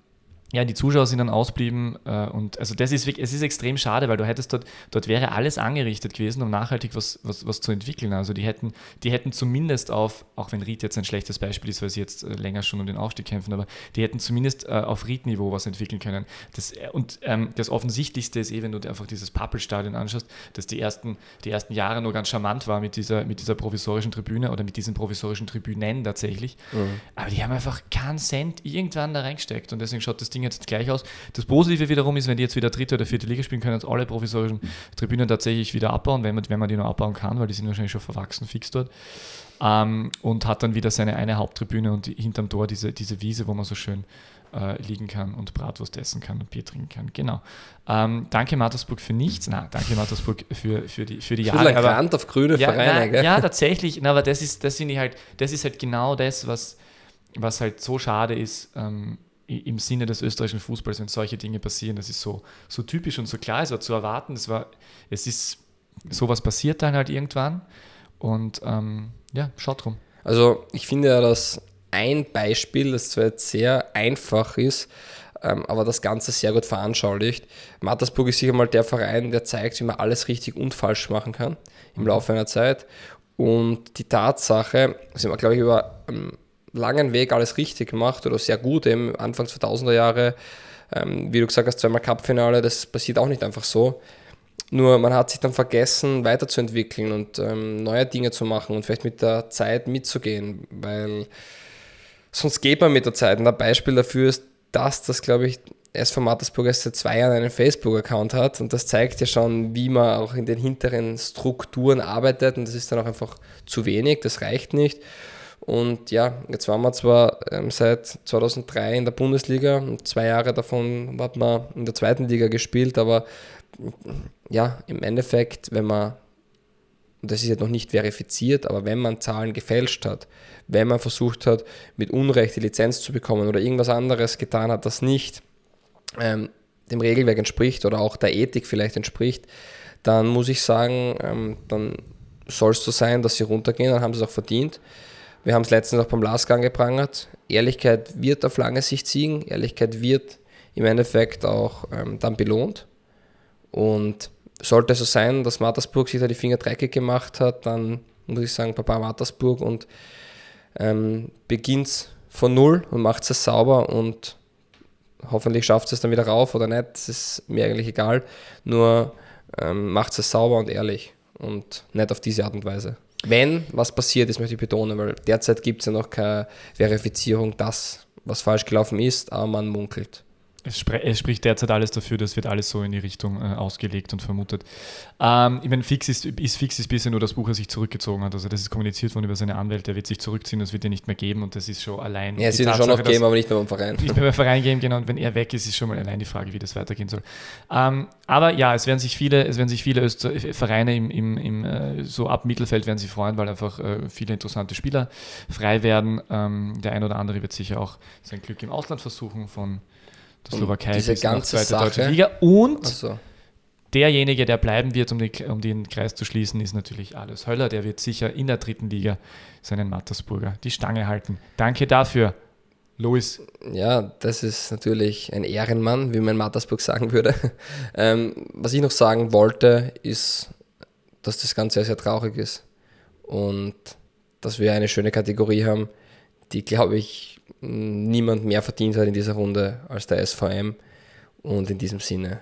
ja, die Zuschauer sind dann ausblieben äh, und also das ist wirklich, es ist extrem schade, weil du hättest dort, dort wäre alles angerichtet gewesen, um nachhaltig was, was, was zu entwickeln. Also die hätten, die hätten zumindest auf, auch wenn Ried jetzt ein schlechtes Beispiel ist, weil sie jetzt äh, länger schon um den Aufstieg kämpfen, aber die hätten zumindest äh, auf Ried-Niveau was entwickeln können. Das, äh, und ähm, das Offensichtlichste ist eh, wenn du dir einfach dieses Pappelstadion anschaust, dass die ersten, die ersten Jahre nur ganz charmant war mit dieser, mit dieser provisorischen Tribüne oder mit diesen provisorischen Tribünen tatsächlich. Mhm. Aber die haben einfach keinen Cent irgendwann da reingesteckt und deswegen schaut das Ding Ding jetzt gleich aus. Das Positive wiederum ist, wenn die jetzt wieder dritte oder vierte Liga spielen, können jetzt alle provisorischen Tribünen tatsächlich wieder abbauen, wenn man, wenn man die noch abbauen kann, weil die sind wahrscheinlich schon verwachsen fix dort. Ähm, und hat dann wieder seine eine Haupttribüne und hinterm Tor diese, diese Wiese, wo man so schön äh, liegen kann und Bratwurst essen kann und Bier trinken kann. Genau. Ähm, danke Mattersburg für nichts. Na, danke Mattersburg für, für die, für die Jahre. Ein aber, auf grüne ja, Vereine, na, Ja, tatsächlich. Na, aber das ist, das finde ich halt, das ist halt genau das, was, was halt so schade ist. Ähm, im Sinne des österreichischen Fußballs, wenn solche Dinge passieren. Das ist so, so typisch und so klar, es war zu erwarten. Es, war, es ist, sowas passiert dann halt irgendwann. Und ähm, ja, schaut drum. Also ich finde ja, dass ein Beispiel, das zwar jetzt sehr einfach ist, ähm, aber das Ganze sehr gut veranschaulicht. Mattersburg ist sicher mal der Verein, der zeigt, wie man alles richtig und falsch machen kann im mhm. Laufe einer Zeit. Und die Tatsache, sind wir, glaube ich, über ähm, langen Weg alles richtig gemacht oder sehr gut, eben Anfang 2000er Jahre. Ähm, wie du gesagt hast, zweimal Cup-Finale, das passiert auch nicht einfach so. Nur man hat sich dann vergessen, weiterzuentwickeln und ähm, neue Dinge zu machen und vielleicht mit der Zeit mitzugehen, weil sonst geht man mit der Zeit. Und ein Beispiel dafür ist, dass das, glaube ich, SV Mattersburg erst seit zwei Jahren einen Facebook-Account hat und das zeigt ja schon, wie man auch in den hinteren Strukturen arbeitet und das ist dann auch einfach zu wenig, das reicht nicht. Und ja, jetzt waren wir zwar ähm, seit 2003 in der Bundesliga und zwei Jahre davon hat man in der zweiten Liga gespielt, aber ja, im Endeffekt, wenn man, und das ist jetzt noch nicht verifiziert, aber wenn man Zahlen gefälscht hat, wenn man versucht hat, mit Unrecht die Lizenz zu bekommen oder irgendwas anderes getan hat, das nicht ähm, dem Regelwerk entspricht oder auch der Ethik vielleicht entspricht, dann muss ich sagen, ähm, dann soll es so sein, dass sie runtergehen, dann haben sie es auch verdient. Wir haben es letztens auch beim Lask angeprangert. Ehrlichkeit wird auf lange Sicht siegen. Ehrlichkeit wird im Endeffekt auch ähm, dann belohnt. Und sollte es so sein, dass Mattersburg sich da die Finger dreckig gemacht hat, dann muss ich sagen, Papa Mattersburg und ähm, beginnt von Null und macht es sauber und hoffentlich schafft es dann wieder rauf oder nicht, das ist mir eigentlich egal. Nur ähm, macht es sauber und ehrlich und nicht auf diese Art und Weise. Wenn was passiert ist, möchte ich betonen, weil derzeit gibt es ja noch keine Verifizierung, dass was falsch gelaufen ist, aber man munkelt. Es, spr es, spricht derzeit alles dafür, das wird alles so in die Richtung äh, ausgelegt und vermutet. Ähm, ich meine, fix ist, ist fix ist bisher nur das Buch, er sich zurückgezogen hat. Also das ist kommuniziert worden über seine Anwälte, er wird sich zurückziehen, das wird er nicht mehr geben und das ist schon allein. Ja, es wird schon noch geben, aber nicht mehr beim Verein. Nicht mehr beim Verein geben, genau. Und wenn er weg ist, ist schon mal allein die Frage, wie das weitergehen soll. Ähm, aber ja, es werden sich viele, es werden sich viele Öster Vereine im, im, im äh, so ab Mittelfeld werden sich freuen, weil einfach äh, viele interessante Spieler frei werden. Ähm, der ein oder andere wird sicher auch sein Glück im Ausland versuchen von der Slowakei diese ganze zweite Sache, deutsche Liga. Und Also, derjenige, der bleiben wird, um, die, um den Kreis zu schließen, ist natürlich Alois Höller. Der wird sicher in der dritten Liga seinen Mattersburger die Stange halten. Danke dafür, Luis. ja, das ist natürlich ein Ehrenmann, wie man in Mattersburg sagen würde. Ähm, was ich noch sagen wollte, ist, dass das Ganze sehr, sehr traurig ist und dass wir eine schöne Kategorie haben, die, glaube ich, niemand mehr verdient hat in dieser Runde als der SVM. Und in diesem Sinne.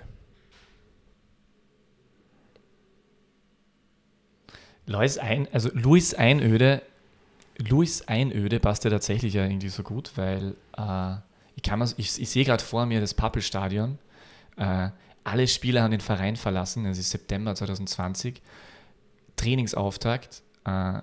Luis, Ein, also Luis Einöde, Luis Einöde passt ja tatsächlich ja irgendwie so gut, weil äh, ich, kann ich, ich sehe gerade vor mir das Pappelstadion. Äh, alle Spieler haben den Verein verlassen, es ist September 2020. Trainingsauftakt. Äh,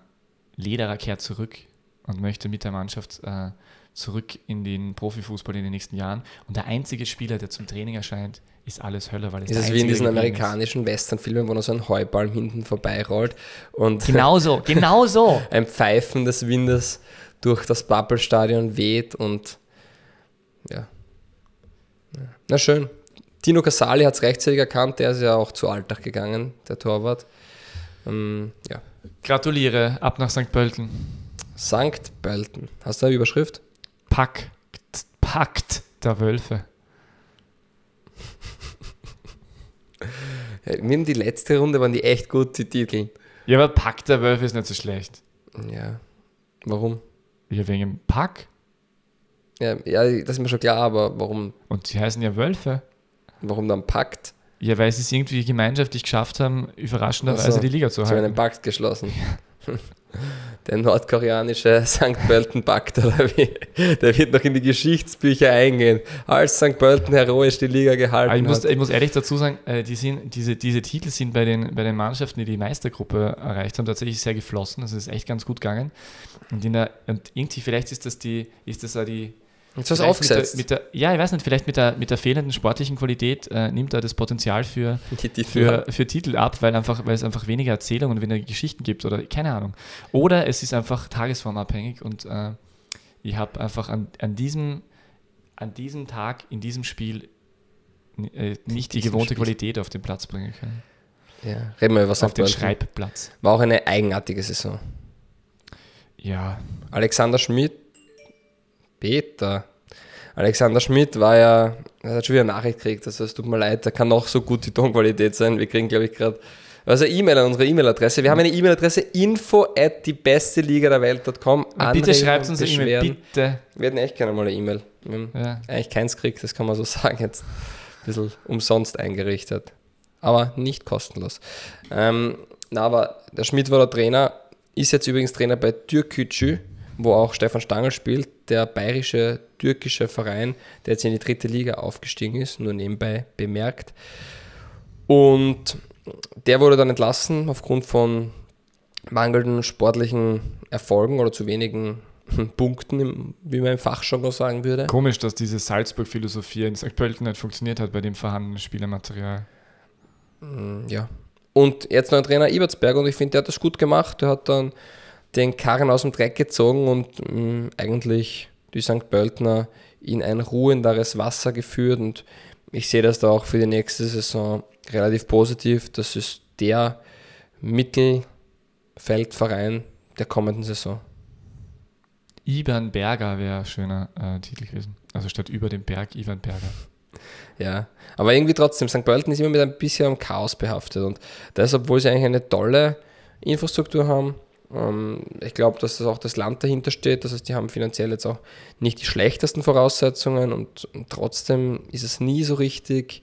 Lederer kehrt zurück und möchte mit der Mannschaft äh, zurück in den Profifußball in den nächsten Jahren. Und der einzige Spieler, der zum Training erscheint, ist alles Höller, weil es Ist der es wie in diesen ist. amerikanischen Westernfilmen, wo noch so ein Heuballen hinten vorbeirollt und Genau so, genau so. ein Pfeifen des Windes durch das Pappelstadion weht und ja. Ja. Na schön. Tino Casali hat es rechtzeitig erkannt, der ist ja auch zu Alltag gegangen, der Torwart. Ähm, ja. Gratuliere, ab nach St. Pölten. Sankt Pölten. Hast du eine Überschrift? Packt, packt der Wölfe. Ja, mir die letzte Runde waren die echt gut, die Titel. Ja, aber Packt der Wölfe ist nicht so schlecht. Ja. Warum? Ja, wegen dem Pack. Ja, ja, das ist mir schon klar, aber warum, Und sie heißen ja Wölfe. warum dann Pakt? Ja, weil sie es irgendwie gemeinschaftlich geschafft haben, überraschenderweise so, die Liga zu Sie haben einen halten. Pakt geschlossen. Der nordkoreanische St. Pölten-Pakt, oder wie? Der wird noch in die Geschichtsbücher eingehen, als St. Pölten heroisch die Liga gehalten ich muss, hat. ich muss ehrlich dazu sagen, äh, die sind, diese, diese Titel sind bei den, bei den Mannschaften, die die Meistergruppe erreicht haben, tatsächlich sehr geflossen. Das ist echt ganz gut gegangen. Und, in der, und irgendwie, vielleicht ist das die, ist das auch die. Jetzt hast du aufgesetzt. Mit der, mit der, ja, ich weiß nicht, vielleicht mit der, mit der fehlenden sportlichen Qualität äh, nimmt er das Potenzial für, Titel für, für Titel ab, weil, einfach, weil es einfach weniger Erzählungen und weniger Geschichten gibt oder keine Ahnung. Oder es ist einfach tagesformabhängig und äh, ich habe einfach an, an, diesem, an diesem Tag, in diesem Spiel äh, nicht die gewohnte Spiel. Qualität auf den Platz bringen können. ja, reden wir über Auf St. den Pölten. Schreibplatz. War auch eine eigenartige Saison. Ja, Alexander Schmidt, Peter. Alexander Schmidt war ja, er hat schon wieder eine Nachricht gekriegt, also es tut mir leid, da kann noch so gut die Tonqualität sein. Wir kriegen, glaube ich, gerade also eine E-Mail an unsere E-Mail-Adresse. Wir haben eine E-Mail-Adresse info at die beste Liga der Welt.com. bitte schreibt uns eine E-Mail, bitte. Wir hätten echt gerne mal eine E-Mail. Ja. eigentlich keins gekriegt, das kann man so sagen, jetzt ein bisschen umsonst eingerichtet. Aber nicht kostenlos. Ähm, na, aber der Schmidt war der Trainer, ist jetzt übrigens Trainer bei Türkgücü wo auch Stefan Stangl spielt, der bayerische türkische Verein, der jetzt in die dritte Liga aufgestiegen ist, nur nebenbei bemerkt. Und der wurde dann entlassen aufgrund von mangelnden sportlichen Erfolgen oder zu wenigen Punkten, wie man im Fachjargon sagen würde. Komisch, dass diese Salzburg-Philosophie in St. Pölten nicht funktioniert hat bei dem vorhandenen Spielermaterial. Mm, ja. Und jetzt noch ein Trainer Ibertsberg und ich finde, der hat das gut gemacht. Der hat dann den Karren aus dem Dreck gezogen und mh, mm, eigentlich die St. Pöltner in ein ruhenderes Wasser geführt und ich sehe das da auch für die nächste Saison relativ positiv. Das ist der Mittelfeldverein der kommenden Saison. Ivan Berger wäre ein schöner äh, Titel gewesen. Also statt über dem Berg Ivan Berger. Ja, aber irgendwie trotzdem, St. Pölten ist immer mit ein bisschen Chaos behaftet und das, obwohl sie eigentlich eine tolle Infrastruktur haben. Ähm, ich glaube, dass das auch das Land dahinter steht. Das heißt, die haben finanziell jetzt auch nicht die schlechtesten Voraussetzungen und, und trotzdem ist es nie so richtig.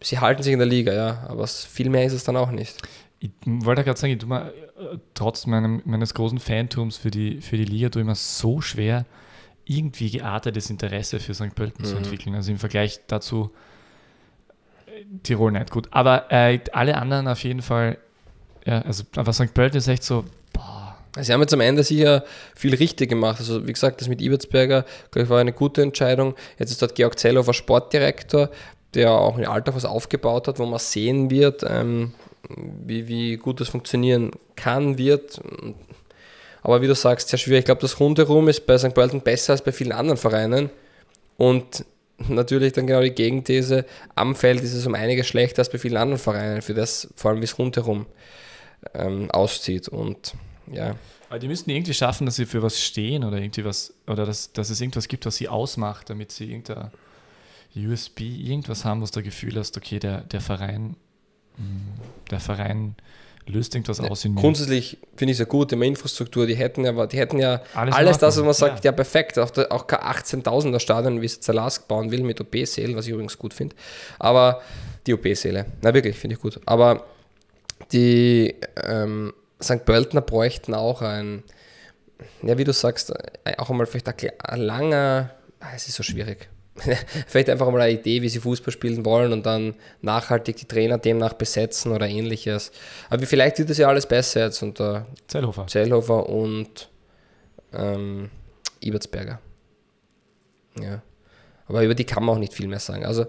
Sie halten sich in der Liga, ja, aber viel mehr ist es dann auch nicht. Ich wollte gerade sagen, ich tue mir äh, trotz meinem, meines großen Fantums für die, für die Liga tue immer so schwer, irgendwie geartetes Interesse für St. Pölten mhm. zu entwickeln. Also im Vergleich dazu äh, Tirol nicht gut. Aber äh, alle anderen auf jeden Fall, ja, also aber St. Pölten ist echt so, boah. Sie haben jetzt am Ende sicher viel richtig gemacht. Also wie gesagt, das mit Ibertsberger, glaube ich, war eine gute Entscheidung. Jetzt ist dort Georg Zellhofer Sportdirektor, der auch in Alter was aufgebaut hat, wo man sehen wird, ähm, wie, wie gut das funktionieren kann, wird. Aber wie du sagst, sehr schwierig. Ich glaube, das Rundherum ist bei St. Pölten besser als bei vielen anderen Vereinen. Und natürlich dann genau die Gegenthese, am Feld ist es um einiges schlechter als bei vielen anderen Vereinen, für das vor allem wie es rundherum ähm, auszieht. Und ja. Aber die müssten irgendwie schaffen, dass sie für was stehen oder irgendwie was, oder dass, dass es irgendwas gibt, was sie ausmacht, damit sie irgendein USB, irgendwas haben, was du das Gefühl hast, okay, der, der Verein der Verein löst irgendwas aus in mir. Grundsätzlich finde ich es ja gut, immer Infrastruktur, die hätten ja, die hätten ja alles, alles das, was man sagt, ja, ja perfekt, auch, auch kein 18.000er Stadion, wie es Zalask bauen will mit OP-Sälen, was ich übrigens gut finde, aber die OP-Säle, na wirklich, finde ich gut, aber die ähm, St. Pöltner bräuchten auch ein, ja wie du sagst, auch einmal vielleicht ein langer, ah, es ist so schwierig, vielleicht einfach mal eine Idee, wie sie Fußball spielen wollen und dann nachhaltig die Trainer demnach besetzen oder ähnliches. Aber vielleicht wird das ja alles besser jetzt unter Zellhofer, Zellhofer und ähm, Ibertsberger. Ja. Aber über die kann man auch nicht viel mehr sagen. Also,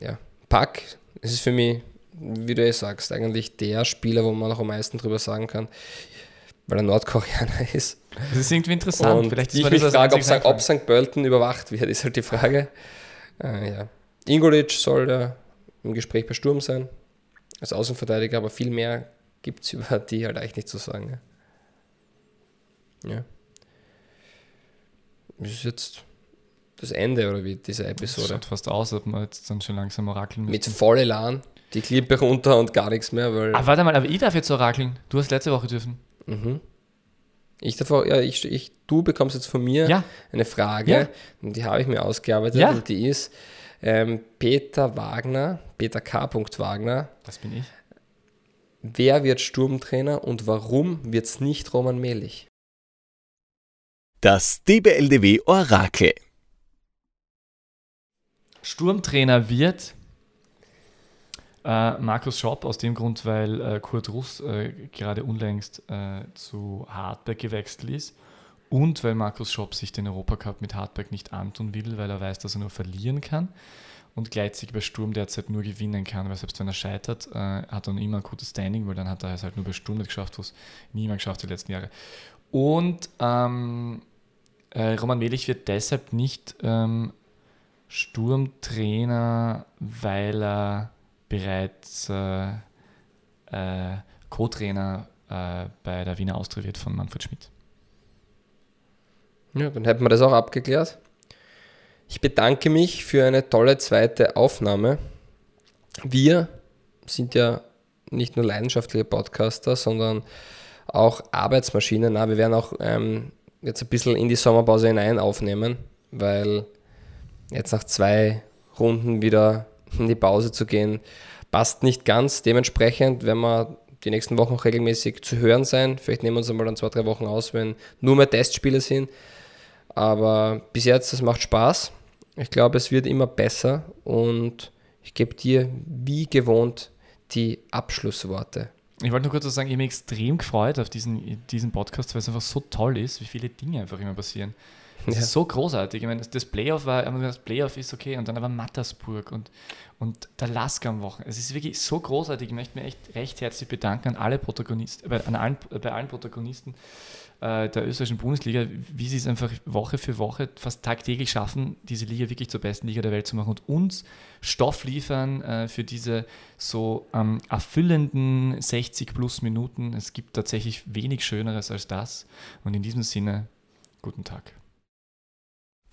ja, Pack, es ist für mich, wie du es sagst, eigentlich der Spieler, wo man noch am meisten drüber sagen kann weil er Nordkoreaner ist. Das ist irgendwie interessant. Und Vielleicht ich mich frage, ob, ob St. Pölten überwacht wird, ist halt die Frage. Äh, ja. Ingolic soll ja im Gespräch bei Sturm sein, als Außenverteidiger, aber viel mehr gibt es über die halt eigentlich nicht zu sagen. Ja. ja. Das ist jetzt das Ende oder wie dieser Episode. Das schaut fast aus, ob wir jetzt dann schon langsam orakeln müssen. Mit voll Elan, die Klippe runter und gar nichts mehr. Weil ah, warte mal, aber ich darf jetzt orakeln. Du hast letzte Woche dürfen. Mhm. Ich davor, ja, ich, ich, du bekommst jetzt von mir ja. eine Frage, ja. und die habe ich mir ausgearbeitet, ja. und die ist ähm, Peter Wagner, Peter K. Wagner. Das bin ich. Wer wird Sturmtrainer und warum wird es nicht Roman Melich? Das DBLDW Orakel. Sturmtrainer wird äh, Markus Schopp aus dem Grund, weil äh, Kurt Russ äh, gerade unlängst äh, zu Hartberg gewechselt ist und weil Markus Schopp sich den Europacup mit Hartberg nicht antun will, weil er weiß, dass er nur verlieren kann und gleichzeitig bei Sturm derzeit nur gewinnen kann, weil selbst wenn er scheitert, äh, hat er noch immer ein gutes Standing, weil dann hat er es halt nur bei Sturm nicht geschafft, was niemand geschafft die letzten Jahre. Und ähm, äh, Roman Melich wird deshalb nicht ähm, Sturmtrainer, weil er bereits äh, äh, Co-Trainer äh, bei der Wiener Austria wird von Manfred Schmidt. Ja, dann hätten wir das auch abgeklärt. Ich bedanke mich für eine tolle zweite Aufnahme. Wir sind ja nicht nur leidenschaftliche Podcaster, sondern auch Arbeitsmaschinen. Na, wir werden auch ähm, jetzt ein bisschen in die Sommerpause hinein aufnehmen, weil jetzt nach zwei Runden wieder in die Pause zu gehen, passt nicht ganz. Dementsprechend werden wir die nächsten Wochen auch regelmäßig zu hören sein. Vielleicht nehmen wir uns einmal dann zwei, drei Wochen aus, wenn nur mehr Testspiele sind. Aber bis jetzt, das macht Spaß. Ich glaube, es wird immer besser und ich gebe dir wie gewohnt die Abschlussworte. Ich wollte nur kurz sagen, ich habe mich extrem gefreut auf diesen, diesen Podcast, weil es einfach so toll ist, wie viele Dinge einfach immer passieren. Das ja. ist so großartig. Ich meine, das Playoff war, das Playoff ist okay und dann aber Mattersburg und, und der Lasker am Wochenende. Es ist wirklich so großartig. Ich möchte mich echt recht herzlich bedanken an alle Protagonisten, bei, an allen, bei allen Protagonisten äh, der österreichischen Bundesliga, wie sie es einfach Woche für Woche fast tagtäglich schaffen, diese Liga wirklich zur besten Liga der Welt zu machen und uns Stoff liefern äh, für diese so ähm, erfüllenden 60 plus Minuten. Es gibt tatsächlich wenig Schöneres als das. Und in diesem Sinne, guten Tag.